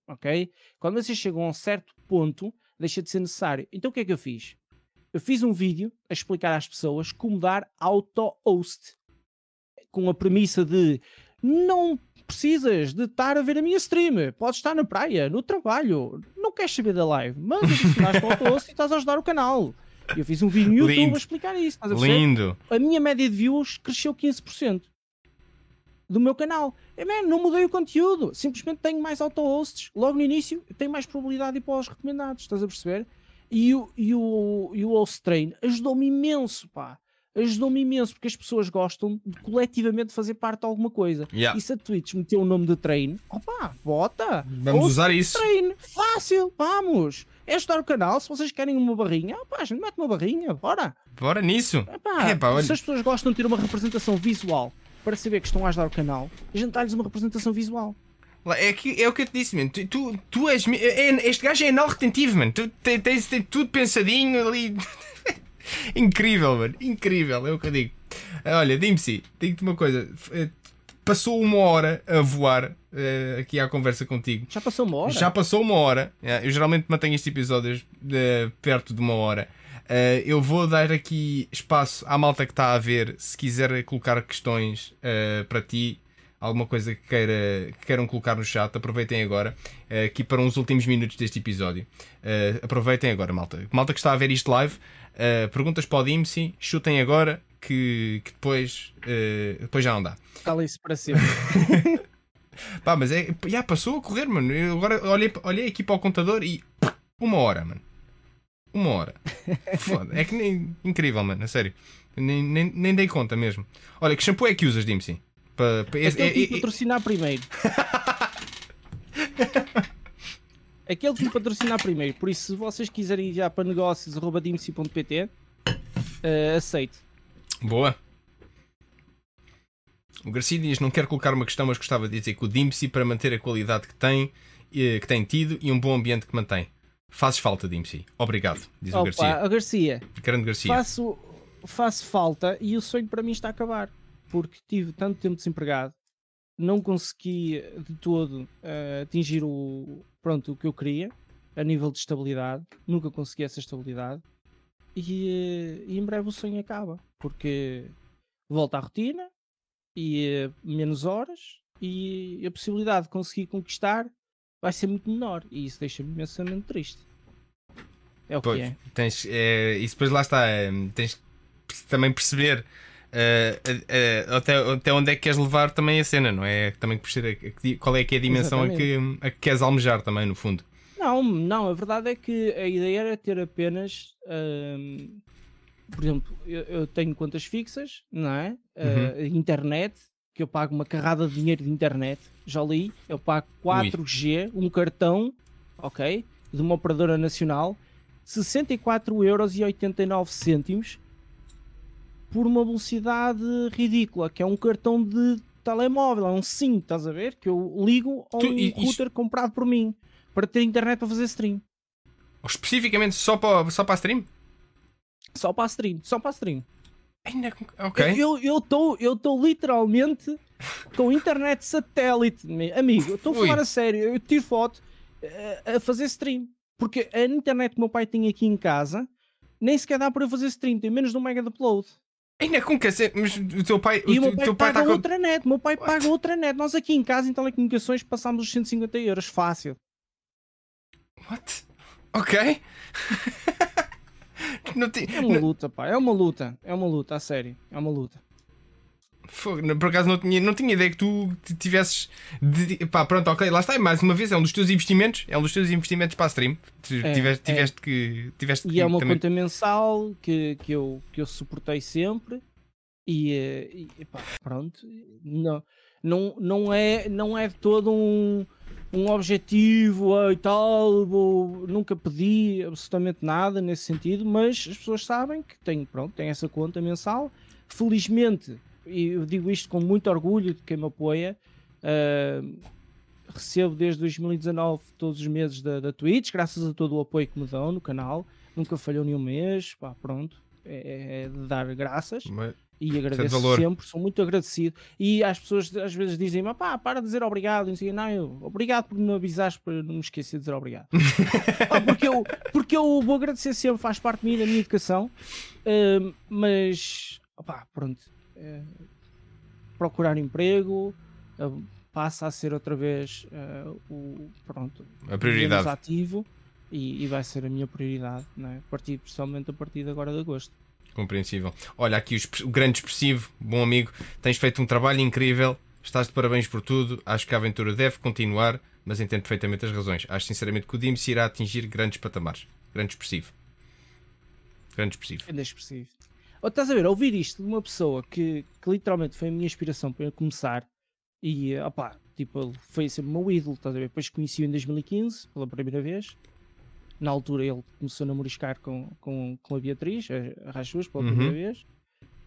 Ok? Quando vocês chegam a um certo ponto, deixa de ser necessário. Então o que é que eu fiz? Eu fiz um vídeo a explicar às pessoas como dar auto-host. Com a premissa de não precisas de estar a ver a minha stream. Podes estar na praia, no trabalho. Não queres saber da live, mas adicionaste ao auto-host e estás a ajudar o canal. Eu fiz um vídeo no YouTube Lindo. a explicar isso. Estás a? Lindo. a minha média de views cresceu 15% do meu canal. É, man, não mudei o conteúdo, simplesmente tenho mais auto-hosts. Logo no início, tenho mais probabilidade de ir para os recomendados, estás a perceber? E o, e o, e o host train ajudou-me imenso, pá. Ajudou-me imenso, porque as pessoas gostam de coletivamente fazer parte de alguma coisa. Yeah. E se a Twitch meteu o nome de train, opá, bota! Vamos Host usar isso. Train, fácil, vamos! É ajudar o canal, se vocês querem uma barrinha, opá, a gente mete uma barrinha, bora! Bora nisso. Epá, Epá, olha- se as pessoas gostam de ter uma representação visual para saber que estão a ajudar o canal, a gente dá-lhes uma representação visual. É, que, é o que eu te disse, mano. Tu, tu, tu és. me- é- este gajo é anal retentivo, mano. Tu te- tens, tens tudo pensadinho ali. Incrível, mano. Incrível, é o que eu digo. Ah, Olha, Dimsy, digo-te uma coisa. Eh, Passou uma hora a voar eh, aqui à conversa contigo. Já passou uma hora? Já passou uma hora. É, Eu geralmente mantenho estes episódios de- perto de uma hora. Eh, eu vou dar aqui espaço à malta que está a ver, se quiser colocar questões eh, para ti, alguma coisa que, queira, que queiram colocar no chat, aproveitem agora, eh, aqui para uns últimos minutos deste episódio. Eh, aproveitem agora, malta. Malta que está a ver isto live, eh, perguntas para o Dimsy, chutem agora, que, que depois, depois já não dá. Cala-se para sempre. Pá, mas é. Já passou a correr, mano. Eu agora olhei, olhei aqui para o contador e. Uma hora, mano. Uma hora. Foda. É que nem. Incrível, mano. A sério. Nem, nem, nem dei conta mesmo. Olha, que shampoo é que usas, Dimsy? Para, para, esse- Aquele que é- me é- patrocinar primeiro. Aquele que me patrocinar primeiro. Por isso, se vocês quiserem enviar para negócios.dimc.pt, uh, aceito. Boa. O Garcia diz: não quero colocar uma questão, mas gostava de dizer que o Dimsy, para manter a qualidade que tem, eh, que tem tido e um bom ambiente que mantém. Fazes falta, Dimsy. Obrigado, diz o Opa, Garcia. a Garcia, Grande Garcia. faço, faço falta e o sonho para mim está a acabar. Porque tive tanto tempo desempregado, não consegui de todo eh, atingir o, pronto, o que eu queria a nível de estabilidade. Nunca consegui essa estabilidade. E, eh, e em breve o sonho acaba. Porque volta à rotina e eh, menos horas e a possibilidade de conseguir conquistar vai ser muito menor. E isso deixa-me imensamente triste. É o Pois, que é. tens, é, isso depois lá está, é, tens também perceber eh, até, até onde é que queres levar também a cena, não é? Também a que di- qual é que é a dimensão a que, a que queres almejar também, no fundo. Não, não, a verdade é que a ideia era ter apenas, hum, por exemplo, eu, eu tenho contas fixas, não é? Uh, internet, que eu pago uma carrada de dinheiro de internet, já li, eu pago 4G, um cartão, ok, de uma operadora nacional, 64,89€ por uma velocidade ridícula, que é um cartão de telemóvel, é um SIM, estás a ver? Que eu ligo a Tu- um router comprado por mim para ter internet para fazer stream. Especificamente só para, só para a stream? Só para a stream, só para a stream. Ainda, ok. Eu estou eu tô literalmente com internet satélite, amigo. Estou a falar a sério. Eu tiro foto eh, a fazer stream. Porque a internet que o meu pai tem aqui em casa nem sequer dá para eu fazer stream. Tem menos de um mega de upload. Ainda com cacete, mas o teu pai, E o meu teu- pai teu pai paga com. outra net. O meu pai paga outra net. Nós aqui em casa, em telecomunicações, passámos os 150 euros. Fácil. What? Ok. Ti- É uma luta, pá. É uma luta. É uma luta, a sério. É uma luta. Por acaso não tinha, não tinha ideia que tu tivesses. De, pá, pronto, ok, lá está. E mais uma vez, é um dos teus investimentos. É um dos teus investimentos para a stream. Tu É, tiveste, é. tiveste que. Tiveste E que é uma também- conta mensal que, que, eu, que eu suportei sempre. E, eh, e, epá, pronto, não, não, não, é, não é de todo um, um objetivo e tal. Vou, nunca pedi absolutamente nada nesse sentido, mas as pessoas sabem que tenho, pronto, tenho essa conta mensal. Felizmente, e eu digo isto com muito orgulho de quem me apoia. ah, recebo desde 2019 todos os meses da, da Twitch, graças a todo o apoio que me dão no canal. Nunca falhou nenhum mês, pá, pronto. É, é de dar graças Mas- e agradeço sempre, sou muito agradecido. E as pessoas às vezes dizem: pá, para de dizer obrigado. E não, sei não, eu, obrigado por me avisares para não me esquecer de dizer obrigado. Porque, eu, porque eu vou agradecer sempre, faz parte de mim, da minha educação. Ahm, mas, opá, pronto. Eh, procurar emprego ah, passa a ser outra vez ah, o, pronto, A prioridade. ativo. E, e vai ser a minha prioridade, a partir, principalmente a partir de agora de agosto. Compreensível. Olha, aqui o, o grande expressivo, bom amigo, tens feito um trabalho incrível, estás de parabéns por tudo. Acho que a aventura deve continuar, mas entendo perfeitamente as razões. Acho sinceramente que o Dims irá atingir grandes patamares. Grande expressivo. Grande expressivo. É expressivo. Ou estás a ver, ouvir isto de uma pessoa que, que literalmente foi a minha inspiração para eu começar e, opá, tipo, ele foi sempre o meu ídolo, estás a ver? Depois conheci-o em 2015, pela primeira vez. Na altura ele começou a namoriscar com, com, com a Beatriz, a, Rachus, pela Uhum. primeira vez.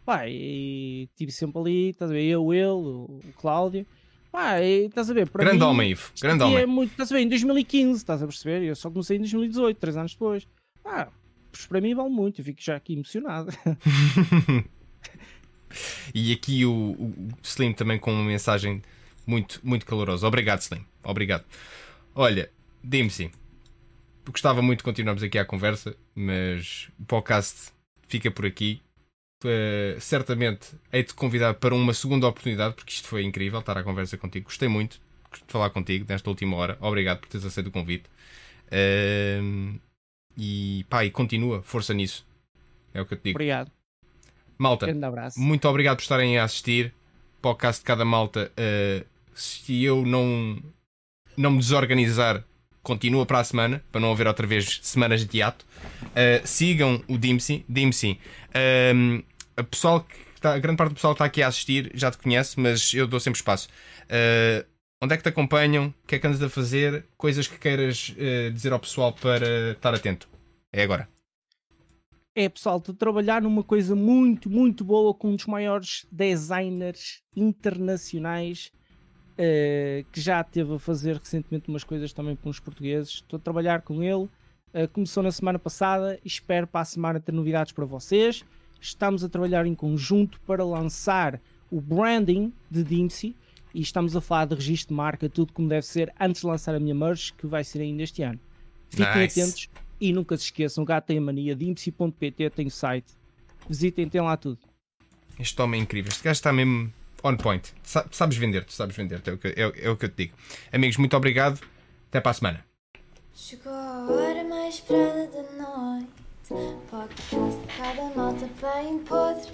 Pá, e estive sempre ali, estás a ver? Eu, ele, o, o Cláudio. Pá, e, estás a ver? Para Grande mim, homem, Ivo. Grande aqui homem. É muito, estás a ver? Em 2015, estás a perceber? Eu só comecei em 2018, três anos depois. Ah, pois para mim vale muito, eu fico já aqui emocionado. E aqui o, o Slim também com uma mensagem muito, muito calorosa. Obrigado, Slim. Obrigado. Olha, Dimsy, gostava muito de continuarmos aqui a conversa, mas o podcast fica por aqui. Uh, certamente hei de convidar para uma segunda oportunidade, porque isto foi incrível estar à conversa contigo. Gostei muito de falar contigo nesta última hora. Obrigado por teres aceito o convite. Uh, e pá, e continua, força nisso. É o que eu te digo. Obrigado. Malta, Grande abraço. muito obrigado por estarem a assistir. Podcast de cada malta. Uh, se eu não, não me desorganizar, continua para a semana, para não haver outra vez semanas de hiato. Uh, sigam o Dimsy. Dimsy. Um, a, pessoal que está, a grande parte do pessoal que está aqui a assistir já te conhece, mas eu dou sempre espaço. Uh, onde é que te acompanham? O que é que andas a fazer? Coisas que queiras uh, dizer ao pessoal para estar atento. É agora. É pessoal, estou a trabalhar numa coisa muito, muito boa com um dos maiores designers internacionais eh, que já teve a fazer recentemente umas coisas também para uns portugueses. Estou a trabalhar com ele. eh, começou na semana passada e espero para a semana ter novidades para vocês. Estamos a trabalhar em conjunto para lançar o branding de Dimsy e estamos a falar de registro de marca, tudo como deve ser, antes de lançar a minha merch, que vai ser ainda este ano. Fiquem Nice. atentos e nunca se esqueçam, gato tem a mania, dimsy.pt tem o site. Visitem, tem lá tudo. Este homem é incrível. Este gajo está mesmo on point. Sa- sabes vender, tu sabes vender. É o, que, é, é o que eu te digo. Amigos, muito obrigado. Até para a semana. Chegou a hora mais esperada da noite. Podcast de cada malta bem podre.